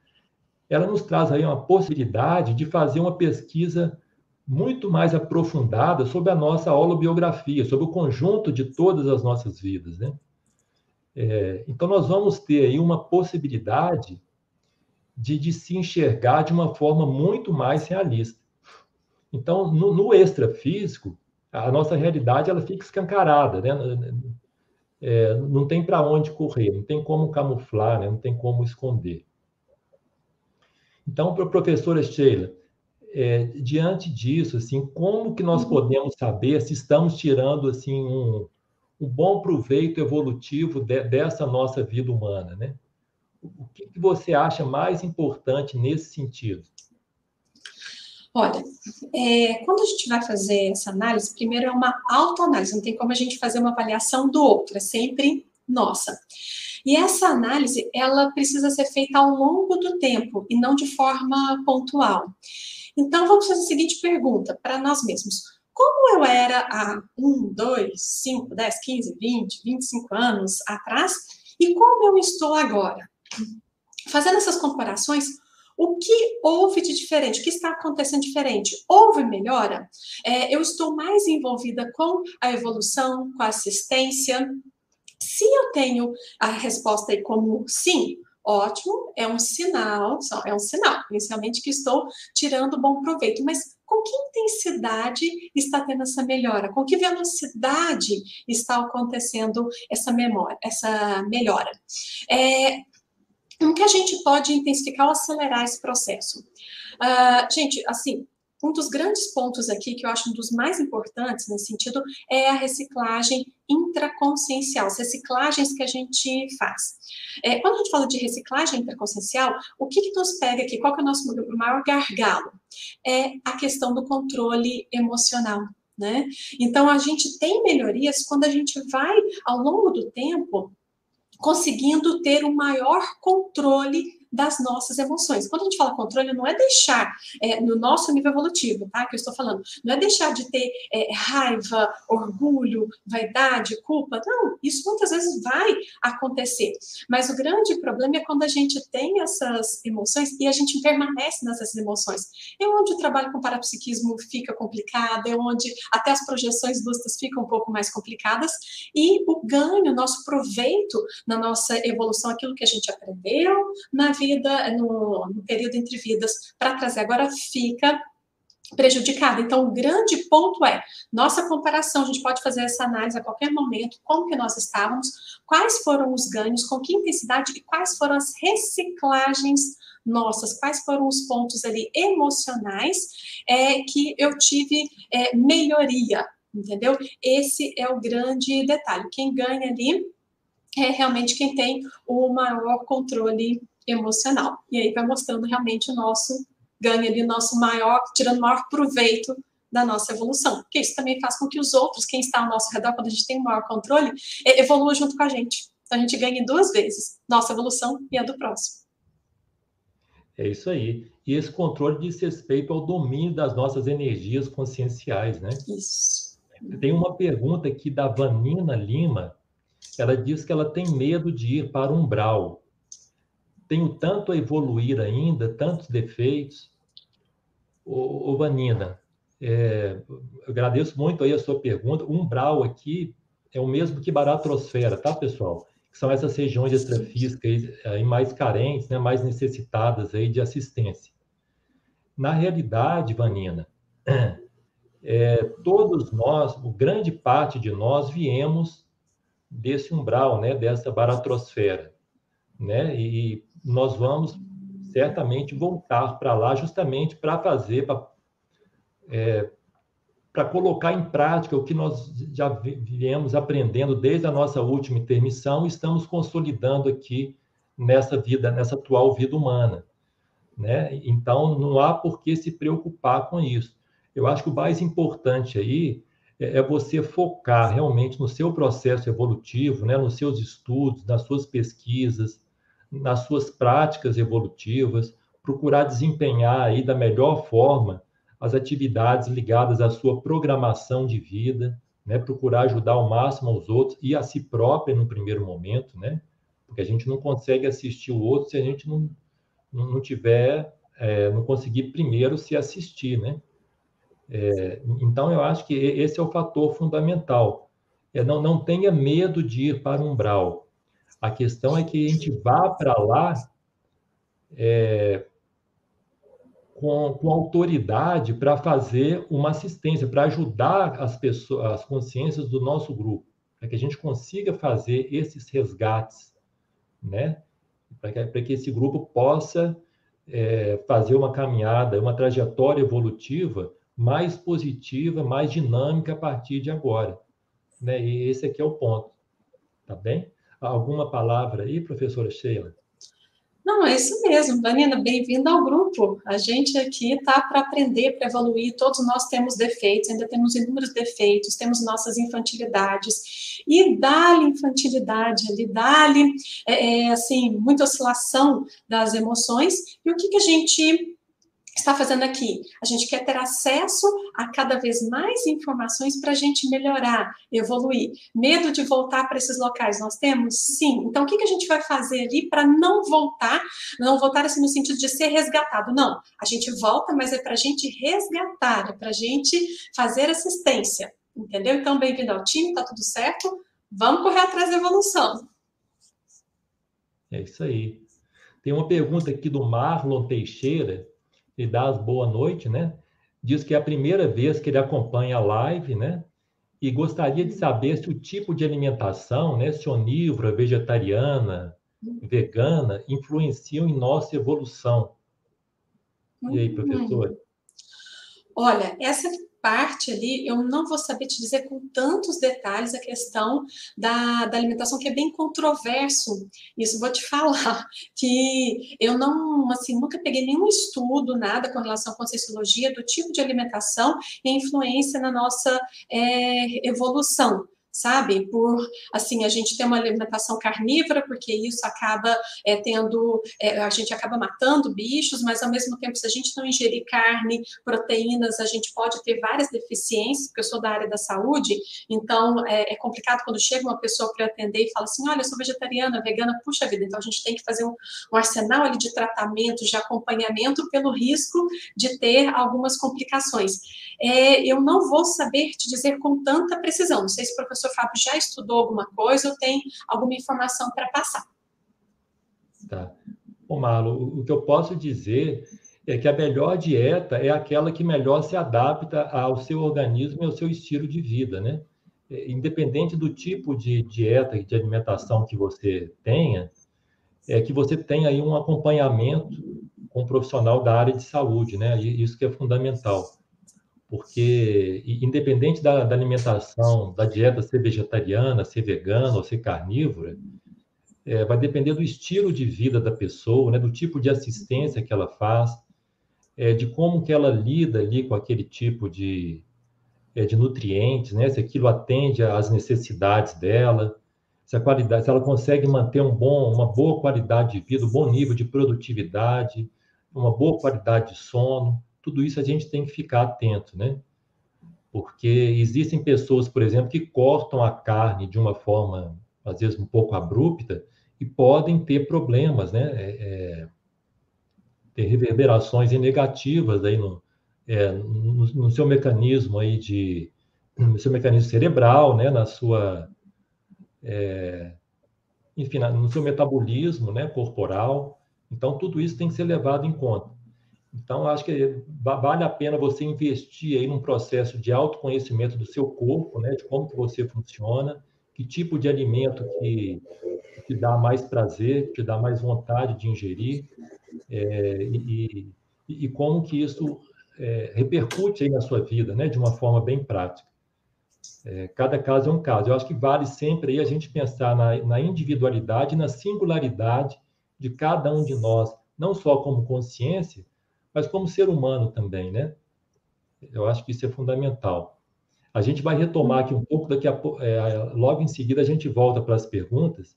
ela nos traz aí uma possibilidade de fazer uma pesquisa muito mais aprofundada sobre a nossa holobiografia, sobre o conjunto de todas as nossas vidas, né? É, então, nós vamos ter aí uma possibilidade de, de, se enxergar de uma forma muito mais realista. Então, no, no extrafísico, a nossa realidade ela fica escancarada, né? É, não tem para onde correr, não tem como camuflar, né? não tem como esconder. Então, para professora Sheila, é, diante disso, assim, como que nós uhum. podemos saber se estamos tirando assim um, um bom proveito evolutivo de, dessa nossa vida humana, né? O que, que você acha mais importante nesse sentido? Olha, é, quando a gente vai fazer essa análise, primeiro é uma autoanálise, não tem como a gente fazer uma avaliação do outro, é sempre nossa. E essa análise, ela precisa ser feita ao longo do tempo e não de forma pontual. Então, vamos fazer a seguinte pergunta para nós mesmos: como eu era há 1, 2, 5, 10, 15, 20, 25 anos atrás e como eu estou agora. Fazendo essas comparações, o que houve de diferente? O que está acontecendo diferente? Houve melhora? É, eu estou mais envolvida com a evolução, com a assistência? Se eu tenho a resposta aí como sim, ótimo, é um sinal, é um sinal, inicialmente que estou tirando bom proveito, mas com que intensidade está tendo essa melhora? Com que velocidade está acontecendo essa memória, essa melhora? É, como que a gente pode intensificar ou acelerar esse processo? Uh, gente, assim, um dos grandes pontos aqui, que eu acho um dos mais importantes nesse sentido, é a reciclagem intraconsciencial, as reciclagens que a gente faz. É, quando a gente fala de reciclagem intraconsciencial, o que, que nos pega aqui? Qual que é o nosso maior gargalo? É a questão do controle emocional. Né? Então, a gente tem melhorias quando a gente vai, ao longo do tempo, conseguindo ter um maior controle das nossas emoções. Quando a gente fala controle, não é deixar é, no nosso nível evolutivo, tá? Que eu estou falando, não é deixar de ter é, raiva, orgulho, vaidade, culpa. Não, isso muitas vezes vai acontecer. Mas o grande problema é quando a gente tem essas emoções e a gente permanece nessas emoções. É onde o trabalho com parapsiquismo fica complicado, é onde até as projeções lúcidas ficam um pouco mais complicadas e o ganho, nosso proveito na nossa evolução, aquilo que a gente aprendeu na vida, no, no período entre vidas, para trazer agora fica prejudicada. Então, o grande ponto é, nossa comparação, a gente pode fazer essa análise a qualquer momento, como que nós estávamos, quais foram os ganhos, com que intensidade e quais foram as reciclagens nossas, quais foram os pontos ali emocionais é, que eu tive é, melhoria, entendeu? Esse é o grande detalhe. Quem ganha ali é realmente quem tem o maior controle emocional. E aí vai mostrando realmente o nosso ganho ali, nosso maior, tirando o maior proveito da nossa evolução. Porque isso também faz com que os outros, quem está ao nosso redor, quando a gente tem o maior controle, evolua junto com a gente. Então a gente ganha duas vezes, nossa evolução e a do próximo. É isso aí. E esse controle diz respeito ao domínio das nossas energias conscienciais, né? Isso. Tem uma pergunta aqui da Vanina Lima. Ela diz que ela tem medo de ir para o umbral tenho tanto a evoluir ainda, tantos defeitos. Ô, ô Vanina, é, agradeço muito aí a sua pergunta. O umbral aqui é o mesmo que baratrosfera, tá, pessoal? Que são essas regiões extrafísicas aí, mais carentes, né, mais necessitadas aí de assistência. Na realidade, Vanina, *clears throat* é, todos nós, grande parte de nós, viemos desse umbral, né, dessa baratrosfera, né? E nós vamos certamente voltar para lá justamente para fazer, para é, colocar em prática o que nós já viemos aprendendo desde a nossa última intermissão e estamos consolidando aqui nessa vida, nessa atual vida humana. Né? Então, não há por que se preocupar com isso. Eu acho que o mais importante aí é, é você focar realmente no seu processo evolutivo, né? nos seus estudos, nas suas pesquisas, nas suas práticas evolutivas, procurar desempenhar aí da melhor forma as atividades ligadas à sua programação de vida, né? Procurar ajudar ao máximo aos outros e a si própria no primeiro momento, né? Porque a gente não consegue assistir o outro se a gente não, não, tiver, é, não conseguir primeiro se assistir, né? É, então, eu acho que esse é o fator fundamental. É, não, não tenha medo de ir para um umbral. A questão é que a gente vá para lá é, com, com, autoridade para fazer uma assistência, para ajudar as pessoas, as consciências do nosso grupo, para que a gente consiga fazer esses resgates, né? Para que, que, esse grupo possa é, fazer uma caminhada, uma trajetória evolutiva mais positiva, mais dinâmica a partir de agora. Né? E esse aqui é o ponto, tá bem? Alguma palavra aí, professora Sheila? Não, é isso mesmo, Vanina, bem-vinda ao grupo. A gente aqui está para aprender, para evoluir. Todos nós temos defeitos, ainda temos inúmeros defeitos, temos nossas infantilidades. E dá-lhe infantilidade dá-lhe, é, é, assim, muita oscilação das emoções. E o que, que a gente está fazendo aqui? A gente quer ter acesso a cada vez mais informações para a gente melhorar, evoluir. Medo de voltar para esses locais nós temos? Sim. Então, o que, que a gente vai fazer ali para não voltar? Não voltar assim no sentido de ser resgatado. Não. A gente volta, mas é para a gente resgatar, é para a gente fazer assistência. Entendeu? Então, bem-vindo ao time, tá tudo certo? Vamos correr atrás da evolução. É isso aí. Tem uma pergunta aqui do Marlon Teixeira e dá as boa noite, né? Diz que é a primeira vez que ele acompanha a live, né? E gostaria de saber se o tipo de alimentação, né, se onívora, vegetariana, vegana, influenciam em nossa evolução. E aí, professora? Olha, essa parte ali, eu não vou saber te dizer com tantos detalhes a questão da, da alimentação, que é bem controverso. Isso vou te *laughs* falar, que eu não, assim, nunca peguei nenhum estudo, nada com relação à conscienciologia do tipo de alimentação e influência na nossa é, evolução sabe? Por, assim, a gente tem uma alimentação carnívora, porque isso acaba é, tendo, é, a gente acaba matando bichos, mas ao mesmo tempo, se a gente não ingerir carne, proteínas, a gente pode ter várias deficiências, porque eu sou da área da saúde, então é, é complicado quando chega uma pessoa para atender e fala assim, olha, eu sou vegetariana, vegana, puxa vida, então a gente tem que fazer um, um arsenal ali de tratamento, de acompanhamento, pelo risco de ter algumas complicações. É, eu não vou saber te dizer com tanta precisão, não sei se o professor professor Fábio já estudou alguma coisa ou tem alguma informação para passar. Tá. Bom, Marlo, o que eu posso dizer é que a melhor dieta é aquela que melhor se adapta ao seu organismo e ao seu estilo de vida, né? É, independente do tipo de dieta e de alimentação que você tenha, é que você tenha aí um acompanhamento com um profissional da área de saúde, né? E isso que é fundamental porque independente da, da, alimentação, da dieta ser vegetariana, ser vegana ou ser carnívora, é, vai depender do estilo de vida da pessoa, né, do tipo de assistência que ela faz, é, de como que ela lida ali com aquele tipo de, é, de nutrientes, né, se aquilo atende às necessidades dela, se a qualidade, se ela consegue manter um bom, uma boa qualidade de vida, um bom nível de produtividade, uma boa qualidade de sono tudo isso a gente tem que ficar atento, né? Porque existem pessoas, por exemplo, que cortam a carne de uma forma, às vezes, um pouco abrupta e podem ter problemas, né? É, é, ter reverberações negativas aí no, é, no, no, seu mecanismo aí de no seu mecanismo cerebral, né? Na sua é, enfim, no seu metabolismo, né? Corporal. Então, tudo isso tem que ser levado em conta. Então, acho que vale a pena você investir aí num processo de autoconhecimento do seu corpo, né, de como que você funciona, que tipo de alimento que te dá mais prazer, que dá mais vontade de ingerir, é, e, e, como que isso é, repercute aí na sua vida, né, de uma forma bem prática. É, cada caso é um caso. Eu acho que vale sempre aí a gente pensar na, na individualidade, na singularidade de cada um de nós, não só como consciência, mas como ser humano também, né? Eu acho que isso é fundamental. A gente vai retomar aqui um pouco, daqui a é, logo em seguida a gente volta para as perguntas.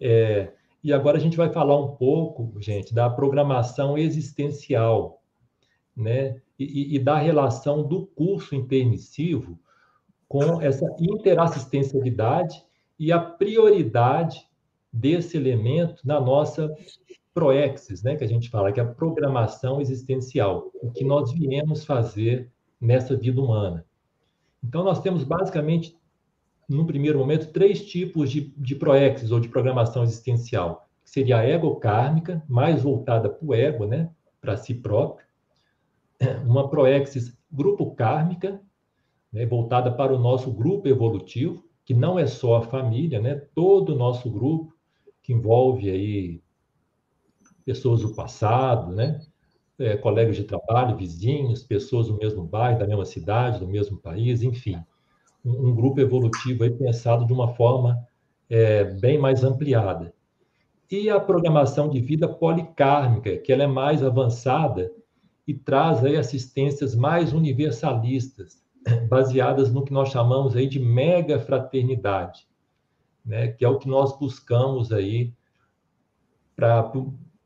É, e agora a gente vai falar um pouco, gente, da programação existencial, né? E, e da relação do curso intermissivo com essa interassistencialidade e a prioridade desse elemento na nossa proexis, né, que a gente fala, que é a programação existencial, o que nós viemos fazer nessa vida humana. Então, nós temos basicamente, num primeiro momento, três tipos de, de proexis ou de programação existencial, que seria a ego-kármica, mais voltada para o ego, né, para si próprio, uma proexis grupo-kármica, né, voltada para o nosso grupo evolutivo, que não é só a família, né, todo o nosso grupo, que envolve aí pessoas do passado, né? É, colegas de trabalho, vizinhos, pessoas do mesmo bairro, da mesma cidade, do mesmo país, enfim. Um, um grupo evolutivo aí pensado de uma forma é, bem mais ampliada. E a programação de vida policármica, que ela é mais avançada e traz aí assistências mais universalistas, *clears throat* baseadas no que nós chamamos aí de mega fraternidade, né? que é o que nós buscamos aí para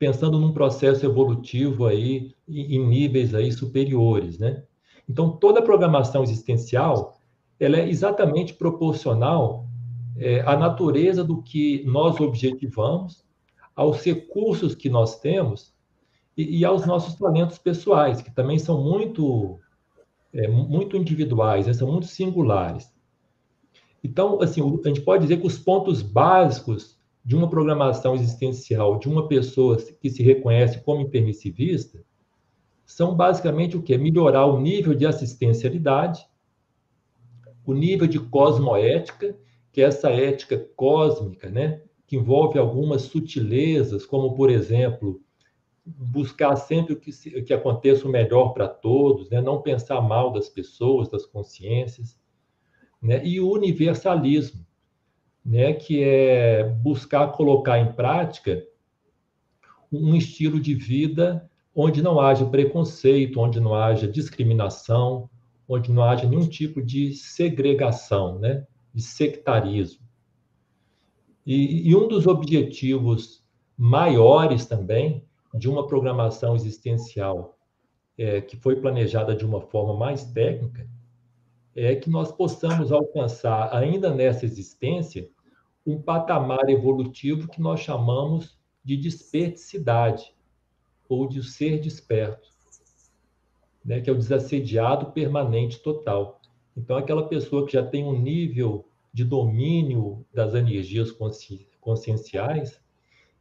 pensando num processo evolutivo aí em níveis aí superiores, né? Então, toda programação existencial, ela é exatamente proporcional é, à natureza do que nós objetivamos, aos recursos que nós temos e, e aos nossos talentos pessoais, que também são muito, é, muito individuais, né? são muito singulares. Então, assim, a gente pode dizer que os pontos básicos de uma programação existencial de uma pessoa que se reconhece como intermissivista são basicamente o que? Melhorar o nível de assistencialidade, o nível de cosmoética, que é essa ética cósmica, né? que envolve algumas sutilezas, como, por exemplo, buscar sempre que, se, que aconteça o melhor para todos, né? não pensar mal das pessoas, das consciências, né? e o universalismo, né? que é buscar colocar em prática um estilo de vida onde não haja preconceito, onde não haja discriminação, onde não haja nenhum tipo de segregação, né? de sectarismo. E, e um dos objetivos maiores também de uma programação existencial é, que foi planejada de uma forma mais técnica é que nós possamos alcançar, ainda nessa existência, um patamar evolutivo que nós chamamos de desperticidade, ou de ser desperto, né? que é o desassediado permanente total. Então, aquela pessoa que já tem um nível de domínio das energias consci conscienciais,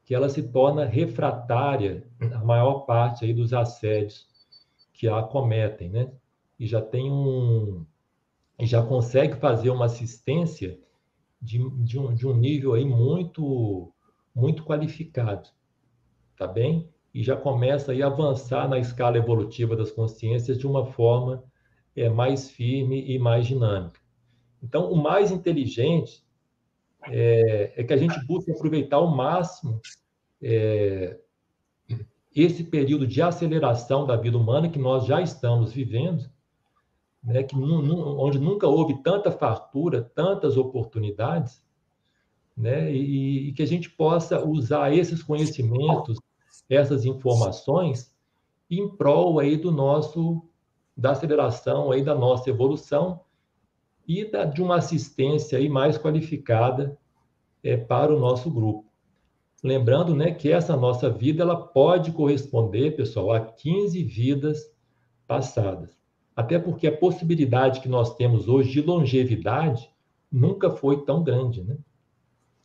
que ela se torna refratária a maior parte aí dos assédios que a acometem, né? E já tem um já consegue fazer uma assistência de, de, um, de um nível aí muito muito qualificado, tá bem? E já começa aí a avançar na escala evolutiva das consciências de uma forma é, mais firme e mais dinâmica. Então, o mais inteligente é, é que a gente busque aproveitar ao máximo é, esse período de aceleração da vida humana que nós já estamos vivendo, né, que onde nunca houve tanta fartura, tantas oportunidades, né, e, e que a gente possa usar esses conhecimentos, essas informações em prol aí do nosso da aceleração aí da nossa evolução e da, de uma assistência aí mais qualificada é, para o nosso grupo. Lembrando né, que essa nossa vida ela pode corresponder, pessoal, a 15 vidas passadas. Até porque a possibilidade que nós temos hoje de longevidade nunca foi tão grande. Né?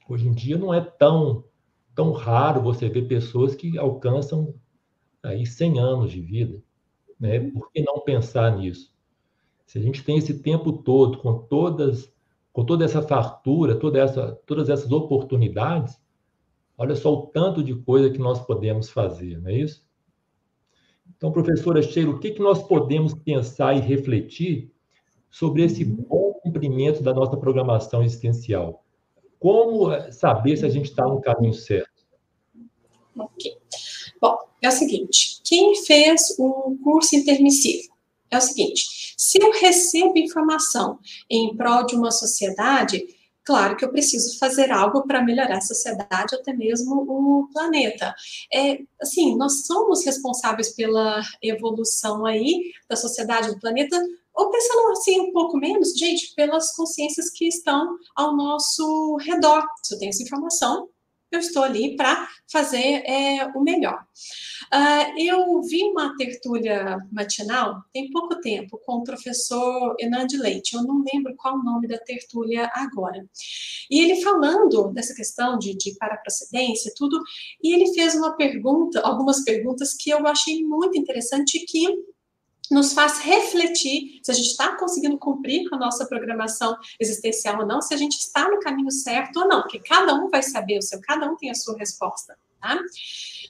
Hoje em dia não é tão, tão raro você ver pessoas que alcançam aí 100 anos de vida. Né? Por que não pensar nisso? Se a gente tem esse tempo todo com todas com toda essa fartura, toda essa, todas essas oportunidades, olha só o tanto de coisa que nós podemos fazer, não é isso? Então, professora Sheila, o que, que nós podemos pensar e refletir sobre esse bom cumprimento da nossa programação existencial? Como eh, saber se a gente está no caminho certo? Ok. Bom, é o seguinte: quem fez o curso intermissivo? É o seguinte: se eu recebo informação em prol de uma sociedade, claro que eu preciso fazer algo para melhorar a sociedade, até mesmo o planeta. É, assim, nós somos responsáveis pela evolução aí da sociedade do planeta, ou pensando assim um pouco menos, gente, pelas consciências que estão ao nosso redor. Se eu tenho essa informação, eu estou ali para fazer é, o melhor. Uh, eu vi uma tertúlia matinal tem pouco tempo com o professor Enan de Leite, eu não lembro qual o nome da tertúlia agora. E ele falando dessa questão de, de paraprocedência, tudo, e ele fez uma pergunta, algumas perguntas que eu achei muito interessante que nos faz refletir se a gente está conseguindo cumprir com a nossa programação existencial ou não, se a gente está no caminho certo ou não, porque cada um vai saber o seu, cada um tem a sua resposta, tá?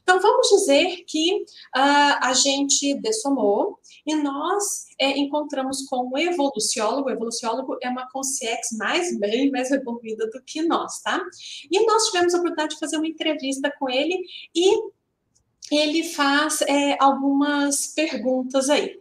Então, vamos dizer que uh, a gente dessomou e nós é, encontramos com um evoluciólogo, o evoluciólogo é uma consciência mais, bem mais evoluída do que nós, tá? E nós tivemos a oportunidade de fazer uma entrevista com ele e ele faz é, algumas perguntas aí.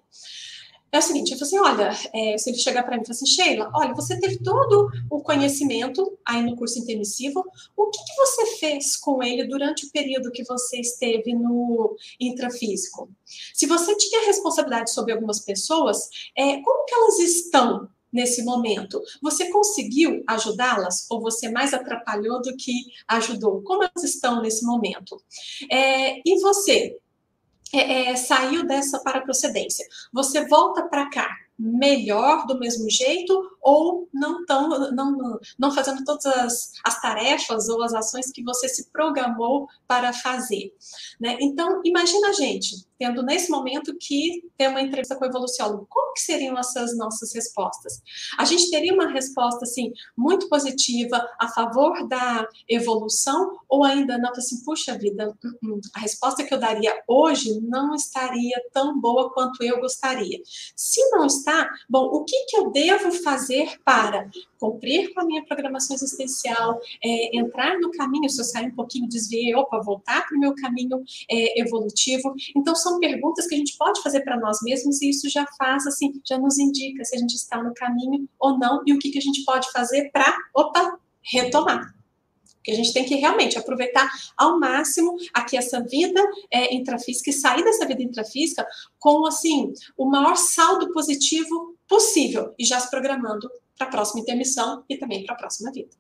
É o seguinte, eu falei assim, olha, é, se ele chegar para mim e falar assim, Sheila, olha, você teve todo o conhecimento aí no curso intermissivo, o que, que você fez com ele durante o período que você esteve no intrafísico? Se você tinha responsabilidade sobre algumas pessoas, é, como que elas estão nesse momento? Você conseguiu ajudá-las ou você mais atrapalhou do que ajudou? Como elas estão nesse momento? É, e você? É, é, saiu dessa paraprocedência. Você volta para cá melhor do mesmo jeito ou não tão, não, não fazendo todas as, as tarefas ou as ações que você se programou para fazer. Né? Então, imagina a gente tendo nesse momento que ter uma entrevista com o evoluciólogo. Como que seriam essas nossas respostas? A gente teria uma resposta assim muito positiva a favor da evolução ou ainda não assim, puxa vida, a resposta que eu daria hoje não estaria tão boa quanto eu gostaria. Se não está, bom, o que que eu devo fazer para cumprir com a minha programação existencial, é, entrar no caminho, se eu sair um pouquinho, desviei, opa, voltar para o meu caminho é, evolutivo. Então, são perguntas que a gente pode fazer para nós mesmos e isso já faz, assim, já nos indica se a gente está no caminho ou não e o que, que a gente pode fazer para, opa, retomar. Porque a gente tem que realmente aproveitar ao máximo aqui essa vida é, intrafísica e sair dessa vida intrafísica com, assim, o maior saldo positivo possível e já se programando para a próxima intermissão e também para a próxima vida.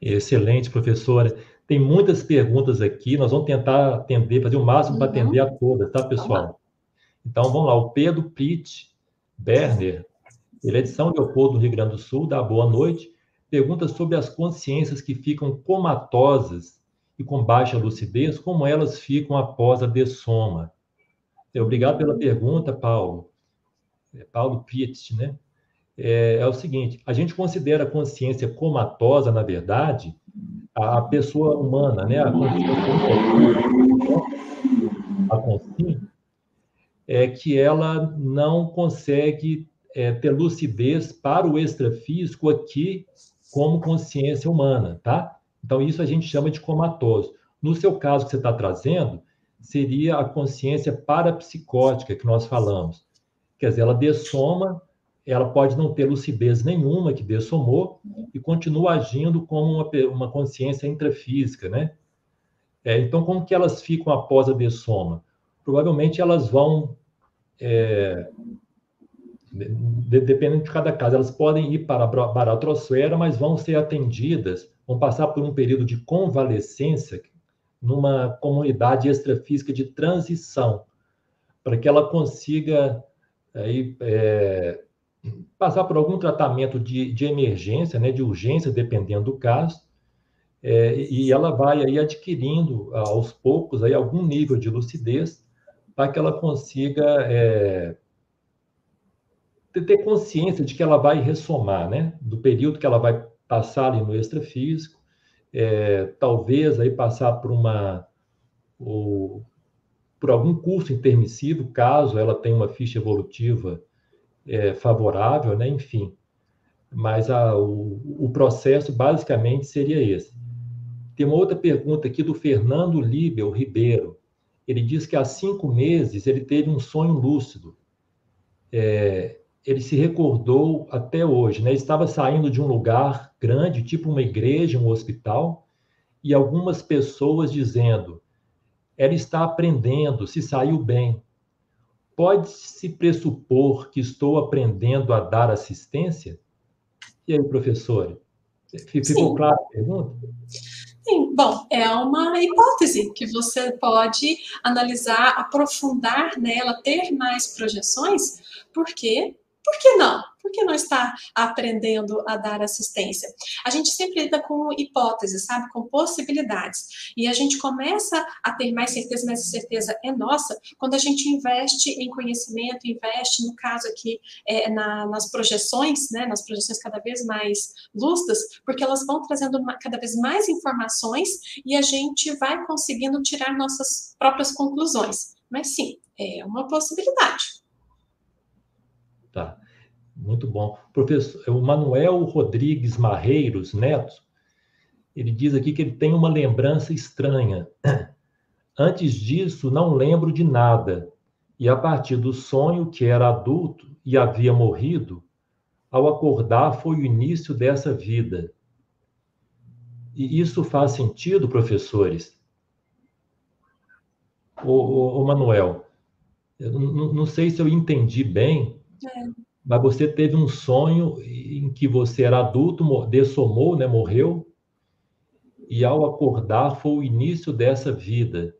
Excelente, professora. Tem muitas perguntas aqui, nós vamos tentar atender, fazer o máximo uhum. para atender a todas, tá, pessoal? Então, vamos lá. O Pedro Pitt Berner, ele é de São Leopoldo, no Rio Grande do Sul, dá boa noite. Pergunta sobre as consciências que ficam comatosas e com baixa lucidez, como elas ficam após a dessoma. Obrigado pela pergunta, Paulo. É Paulo Pitt, né? é, é, o seguinte: a gente considera a consciência comatosa, na verdade, a, pessoa humana, né? A consciência, é que ela não consegue é, ter lucidez para o extrafísico aqui como consciência humana, tá? Então, isso a gente chama de comatoso. No seu caso que você está trazendo, seria a consciência parapsicótica que nós falamos. Quer dizer, ela dessoma ela pode não ter lucidez nenhuma que dessomou e continua agindo como uma, uma consciência intrafísica, né? É, então, como que elas ficam após a dessoma? Provavelmente elas vão, é, de, dependendo de cada caso, elas podem ir para a baratrosfera, mas vão ser atendidas, vão passar por um período de convalescência numa comunidade extrafísica de transição, para que ela consiga aí, é, passar por algum tratamento de, de emergência, né, de urgência, dependendo do caso, é, e ela vai aí adquirindo aos poucos aí algum nível de lucidez para que ela consiga é, ter consciência de que ela vai ressomar, né, do período que ela vai passar ali no extrafísico, é, talvez aí passar por uma ou, por algum curso intermissivo, caso ela tenha uma ficha evolutiva é, favorável, né? enfim. Mas a, o, o processo basicamente seria esse. Tem uma outra pergunta aqui do Fernando Libel Ribeiro. Ele diz que há cinco meses ele teve um sonho lúcido. É, ele se recordou até hoje, né? Ele estava saindo de um lugar grande, tipo uma igreja, um hospital, e algumas pessoas dizendo: ela está aprendendo, se saiu bem pode-se pressupor que estou aprendendo a dar assistência? E aí, professora? Ficou Sim. claro a pergunta? Sim, bom, é uma hipótese que você pode analisar, aprofundar nela, ter mais projeções, porque por que não? Por que não está aprendendo a dar assistência? A gente sempre lida com hipóteses, sabe? Com possibilidades. E a gente começa a ter mais certeza, mas a certeza é nossa, quando a gente investe em conhecimento, investe, no caso aqui, é, na, nas projeções, né? Nas projeções cada vez mais lustras, porque elas vão trazendo cada vez mais informações e a gente vai conseguindo tirar nossas próprias conclusões. Mas sim, é uma possibilidade. Tá. Muito bom. Professor, o Manuel Rodrigues Marreiros Neto, ele diz aqui que ele tem uma lembrança estranha. *clears throat* Antes disso, não lembro de nada. e a partir do sonho que era adulto e havia morrido, ao acordar foi o início dessa vida. E isso faz sentido, professores? Ô Manuel, não, não sei se eu entendi bem, é. Mas você teve um sonho em que você era adulto, dessomou, né, morreu, e ao acordar foi o início dessa vida.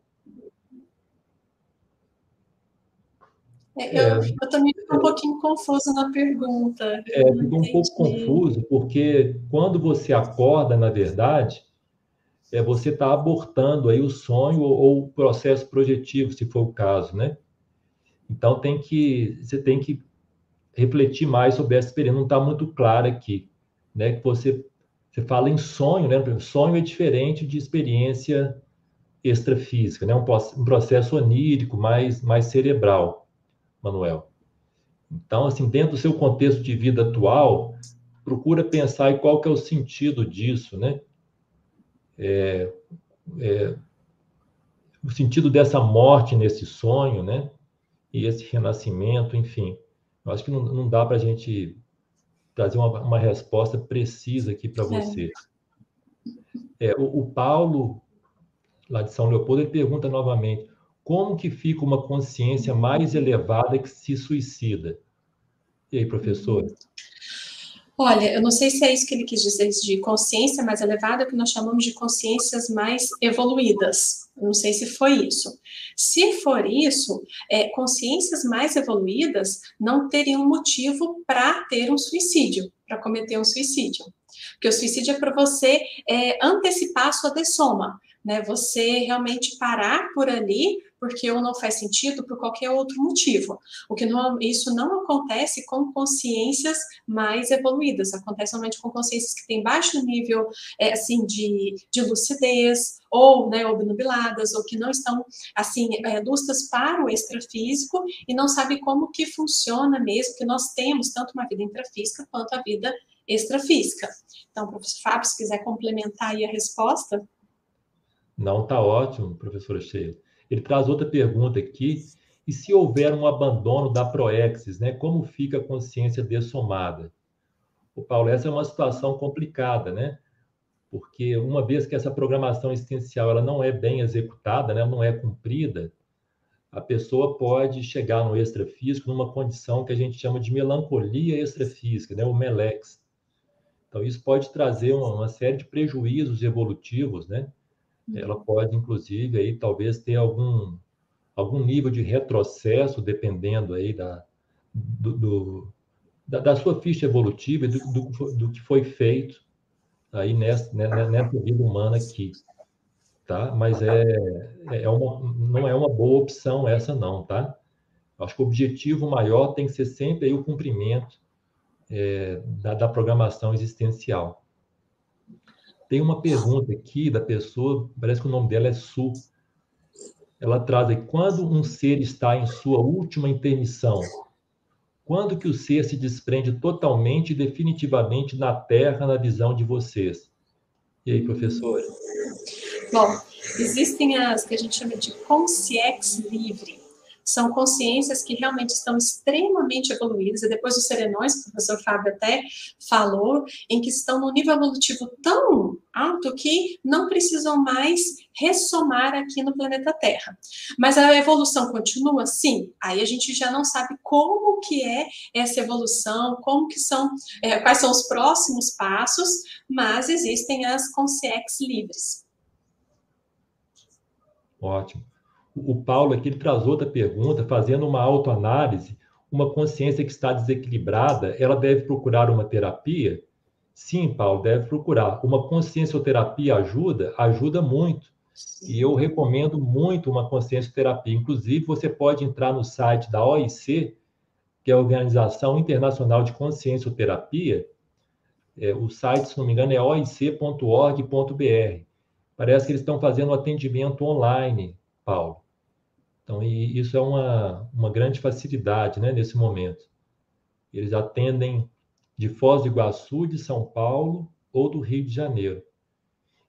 É, eu, é, eu, também fico um pouquinho confuso na pergunta. É, fico um pouco confuso, porque quando você acorda, na verdade, é, você está abortando aí o sonho ou, ou, o processo projetivo, se for o caso, né? Então tem que você tem que refletir mais sobre essa experiência. Não está muito claro aqui, né? Que você você fala em sonho, né? Sonho é diferente de experiência extrafísica, né? Um, um processo onírico, mais mais cerebral, Manuel. Então, assim, dentro do seu contexto de vida atual, procura pensar em qual que é o sentido disso, né? É, é, o sentido dessa morte nesse sonho, né? E esse renascimento, enfim. Eu acho que não, não dá para a gente trazer uma, uma, resposta precisa aqui para você. É, o, o, Paulo, lá de São Leopoldo, ele pergunta novamente: como que fica uma consciência mais elevada que se suicida? E aí, professor? Olha, eu não sei se é isso que ele quis dizer de consciência mais elevada, que nós chamamos de consciências mais evoluídas. Eu não sei se foi isso. Se for isso, é, consciências mais evoluídas não teriam motivo para ter um suicídio, para cometer um suicídio. Porque o suicídio é para você é, antecipar a sua dessoma, né? Você realmente parar por ali porque ou não faz sentido por qualquer outro motivo. O que não, isso não acontece com consciências mais evoluídas, acontece somente com consciências que têm baixo nível é, assim de, de lucidez ou né, obnubiladas ou que não estão assim é, para o extrafísico e não sabe como que funciona mesmo que nós temos tanto uma vida intrafísica quanto a vida extrafísica. Então, professor Fábio, se quiser complementar aí a resposta. Não, está ótimo, professora Sheila. Ele traz outra pergunta aqui. E se houver um abandono da proexis, né, como fica a consciência dessomada? O Paulo, essa é uma situação complicada, né? Porque uma vez que essa programação existencial ela não é bem executada, né, não é cumprida, a pessoa pode chegar no extrafísico numa condição que a gente chama de melancolia extrafísica, né, o melex. Então, isso pode trazer uma, uma série de prejuízos evolutivos, né? Ela pode, inclusive, aí, talvez ter algum, algum nível de retrocesso, dependendo aí da, do, do da, da, sua ficha evolutiva e do, do, do, que foi feito aí nessa, né, né, nessa vida humana aqui. Tá? Mas é, é uma, não é uma boa opção essa não, tá? Acho que o objetivo maior tem que ser sempre aí o cumprimento é, da, da programação existencial. Tem uma pergunta aqui da pessoa, parece que o nome dela é Su. Ela traz aí, quando um ser está em sua última intermissão, quando que o ser se desprende totalmente e definitivamente da Terra na visão de vocês? E aí, professora? Bom, existem as que a gente chama de consciex livre são consciências que realmente estão extremamente evoluídas, e depois os serenões, que o professor Fábio até falou, em que estão no nível evolutivo tão alto que não precisam mais ressomar aqui no planeta Terra. Mas a evolução continua? Sim. Aí a gente já não sabe como que é essa evolução, como que são, é, quais são os próximos passos, mas existem as consciências livres. Ótimo o Paulo aqui ele traz outra pergunta, fazendo uma autoanálise, uma consciência que está desequilibrada, ela deve procurar uma terapia? Sim, Paulo, deve procurar. Uma consciencioterapia ajuda? Ajuda muito. E eu recomendo muito uma consciencioterapia. Inclusive, você pode entrar no site da OIC, que é a Organização Internacional de Consciencioterapia. É, o site, se não me engano, é oic.org.br. Parece que eles estão fazendo um atendimento online, Paulo. Então, e isso é uma, uma grande facilidade né, nesse momento. Eles atendem de Foz do Iguaçu, de São Paulo ou do Rio de Janeiro.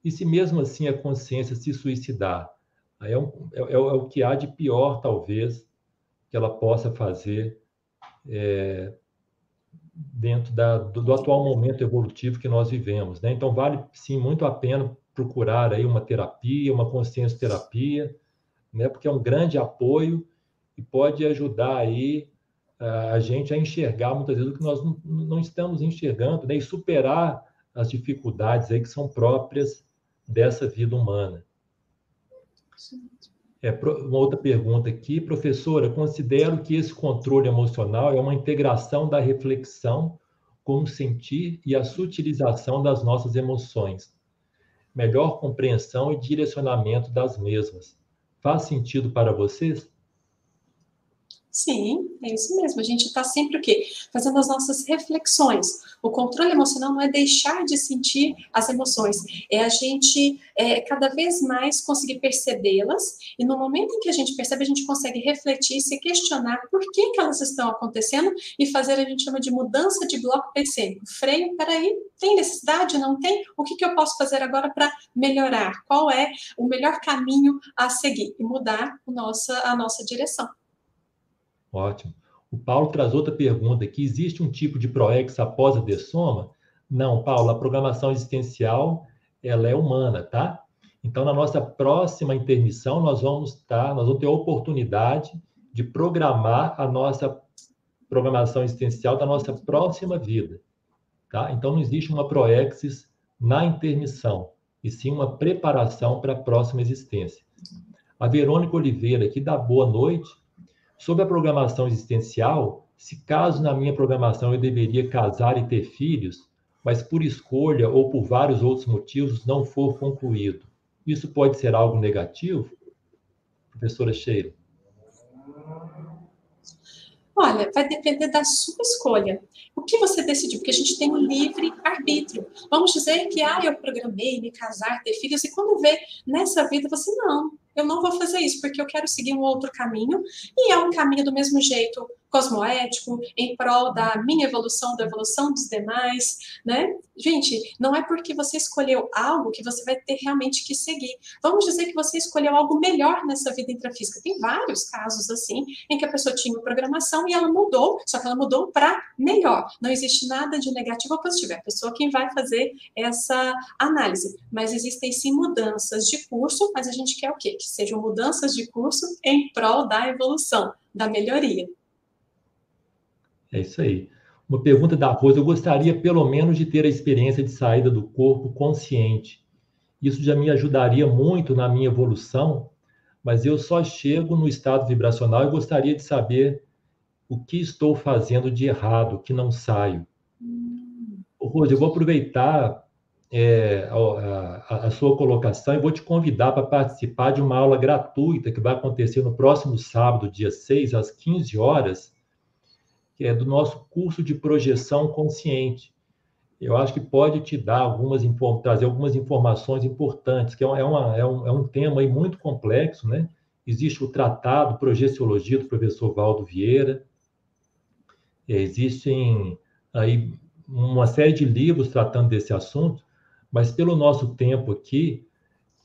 E se mesmo assim a consciência se suicidar, aí é, um, é, é, é o que há de pior, talvez, que ela possa fazer é, dentro da, do, do, atual momento evolutivo que nós vivemos. Né? Então, vale sim muito a pena procurar aí uma terapia, uma consciência terapia, né? porque é um grande apoio e pode ajudar aí a gente a enxergar muitas vezes o que nós não, estamos enxergando né? e superar as dificuldades aí que são próprias dessa vida humana. É, uma outra pergunta aqui, professora, considero que esse controle emocional é uma integração da reflexão com o sentir e a sutilização das nossas emoções, melhor compreensão e direcionamento das mesmas. Faz sentido para vocês? Sim, é isso mesmo. A gente está sempre o quê? Fazendo as nossas reflexões. O controle emocional não é deixar de sentir as emoções, é a gente é, cada vez mais conseguir percebê-las e no momento em que a gente percebe, a gente consegue refletir, se questionar por que, que elas estão acontecendo e fazer a gente chama de mudança de bloco percênico. Freio, peraí, tem necessidade? Não tem? O que, que eu posso fazer agora para melhorar? Qual é o melhor caminho a seguir? E mudar nossa, a nossa direção. Ótimo. O Paulo traz outra pergunta aqui. Existe um tipo de ProEx após a dessoma? Não, Paulo, a programação existencial, ela é humana, tá? Então, na nossa próxima intermissão, nós vamos estar, tá, nós vamos ter a oportunidade de programar a nossa programação existencial da nossa próxima vida, tá? Então, não existe uma proexis na intermissão, e sim uma preparação para a próxima existência. A Verônica Oliveira aqui dá boa noite Sobre a programação existencial, se caso na minha programação eu deveria casar e ter filhos, mas por escolha ou por vários outros motivos não for concluído, isso pode ser algo negativo? Professora Sheila. Olha, vai depender da sua escolha. O que você decidiu? Porque a gente tem um livre arbítrio. Vamos dizer que, ah, eu programei me casar, ter filhos, e quando vê nessa vida, você não, eu não vou fazer isso, porque eu quero seguir um outro caminho, e é um caminho do mesmo jeito cosmoético, em prol da minha evolução, da evolução dos demais, né? Gente, não é porque você escolheu algo que você vai ter realmente que seguir. Vamos dizer que você escolheu algo melhor nessa vida intrafísica. Tem vários casos assim, em que a pessoa tinha uma programação e ela mudou, só que ela mudou para melhor. Não existe nada de negativo ou positivo, é a pessoa quem vai fazer essa análise. Mas existem sim mudanças de curso, mas a gente quer o quê? Que sejam mudanças de curso em prol da evolução, da melhoria. É isso aí. Uma pergunta da Rosa: eu gostaria pelo menos de ter a experiência de saída do corpo consciente. Isso já me ajudaria muito na minha evolução, mas eu só chego no estado vibracional e gostaria de saber o que estou fazendo de errado, que não saio. Rosa, eu vou aproveitar é, a, a, a, sua colocação e vou te convidar para participar de uma aula gratuita que vai acontecer no próximo sábado, dia 6, às 15 horas, que é do nosso curso de projeção consciente. Eu acho que pode te dar algumas trazer algumas informações importantes, que é, é, uma, é, um, é um tema aí muito complexo, né? Existe o tratado Projeciologia do professor Valdo Vieira, existem aí uma série de livros tratando desse assunto, mas pelo nosso tempo aqui,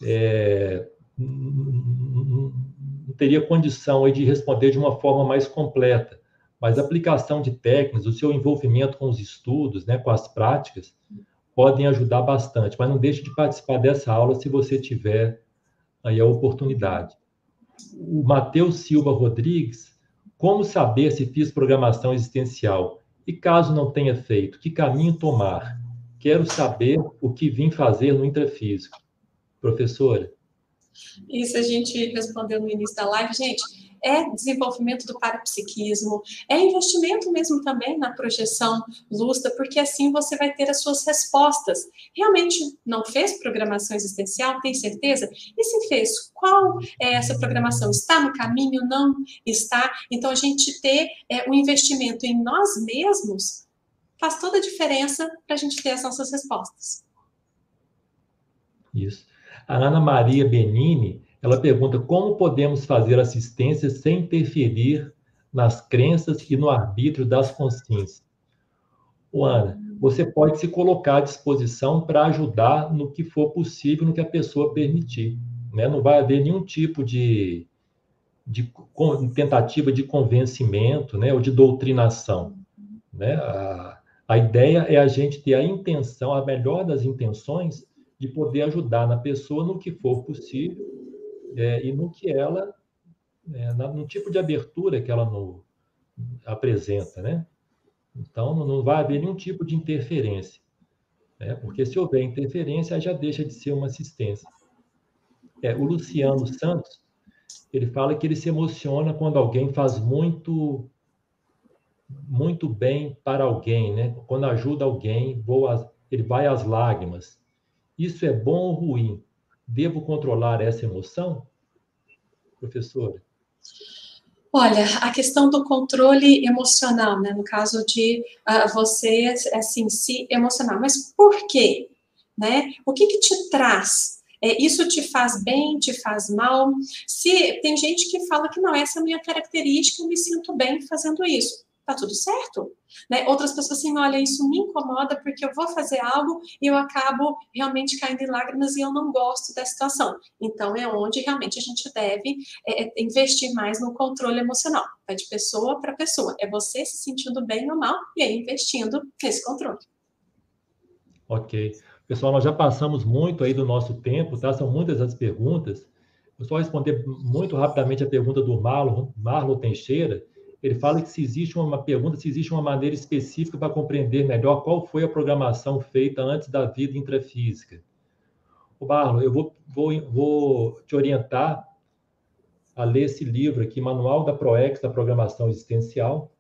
é, não teria condição de responder de uma forma mais completa mas a aplicação de técnicas, o seu envolvimento com os estudos, né, com as práticas, podem ajudar bastante. Mas não deixe de participar dessa aula se você tiver aí a oportunidade. O Matheus Silva Rodrigues, como saber se fiz programação existencial? E caso não tenha feito, que caminho tomar? Quero saber o que vim fazer no intrafísico. Professora. Isso a gente respondeu no início da live. Gente, é desenvolvimento do parapsiquismo, é investimento mesmo também na projeção lúcida, porque assim você vai ter as suas respostas. Realmente não fez programação existencial? Tem certeza? E se fez, qual é essa programação? Está no caminho? Não está? Então a gente ter é, um investimento em nós mesmos faz toda a diferença para a gente ter as nossas respostas. Isso. A Ana Maria Benini, ela pergunta como podemos fazer assistência sem interferir nas crenças e no arbítrio das consciências. O Ana, você pode se colocar à disposição para ajudar no que for possível, no que a pessoa permitir. Né? Não vai haver nenhum tipo de, de tentativa de convencimento, né, ou de doutrinação. Né? A, a ideia é a gente ter a intenção, a melhor das intenções, de poder ajudar na pessoa no que for possível é, e no que ela, é, no tipo de abertura que ela no, apresenta, né? Então, não vai haver nenhum tipo de interferência, né? porque se houver interferência, já deixa de ser uma assistência. É, o Luciano Santos, ele fala que ele se emociona quando alguém faz muito muito bem para alguém, né? Quando ajuda alguém, ele vai às lágrimas. Isso é bom ou ruim? Devo controlar essa emoção? Professora? Olha, a questão do controle emocional, né? No caso de uh, você, assim, se emocionar. Mas por quê? Né? O que, que te traz? É, isso te faz bem, te faz mal? Se tem gente que fala que não, essa é a minha característica, eu me sinto bem fazendo isso tá tudo certo. Né? Outras pessoas assim, olha, isso me incomoda porque eu vou fazer algo e eu acabo realmente caindo em lágrimas e eu não gosto da situação. Então é onde realmente a gente deve é, é investir mais no controle emocional. Vai de pessoa para pessoa. É você se sentindo bem ou mal e aí investindo nesse controle. Ok. Pessoal, nós já passamos muito aí do nosso tempo, tá? São muitas as perguntas. Eu só responder muito rapidamente a pergunta do Marlon, Marlon Teixeira ele fala que se existe uma pergunta, se existe uma maneira específica para compreender melhor qual foi a programação feita antes da vida intrafísica. O Barlo, eu vou, vou, vou te orientar a ler esse livro aqui, Manual da ProEx da Programação Existencial.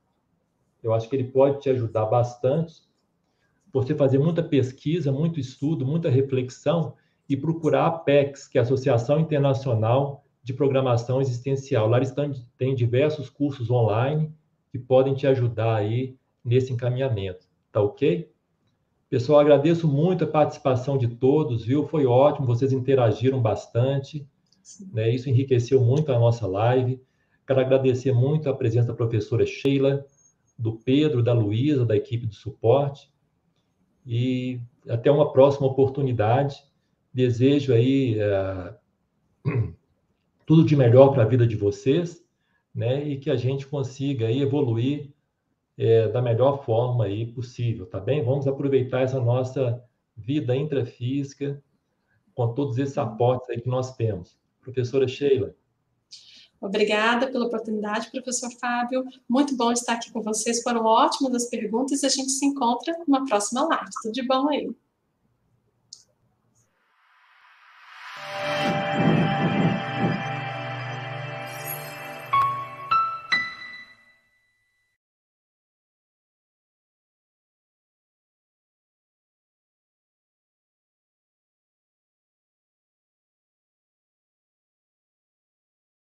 Eu acho que ele pode te ajudar bastante. Você fazer muita pesquisa, muito estudo, muita reflexão e procurar a APEX, que é a Associação Internacional de programação existencial. Lá eles têm diversos cursos online que podem te ajudar aí nesse encaminhamento. Tá ok? Pessoal, agradeço muito a participação de todos, viu? Foi ótimo, vocês interagiram bastante, né? Isso enriqueceu muito a nossa live. Quero agradecer muito a presença da professora Sheila, do Pedro, da Luísa, da equipe de suporte. E até uma próxima oportunidade. Desejo aí uh, *clears throat* tudo de melhor para a vida de vocês, né? E que a gente consiga aí evoluir é, da melhor forma aí possível, tá bem? Vamos aproveitar essa nossa vida intrafísica com todos esses aportes aí que nós temos. Professora Sheila. Obrigada pela oportunidade, professor Fábio. Muito bom estar aqui com vocês. Foram ótimas as perguntas e a gente se encontra numa próxima live. Tudo de bom aí.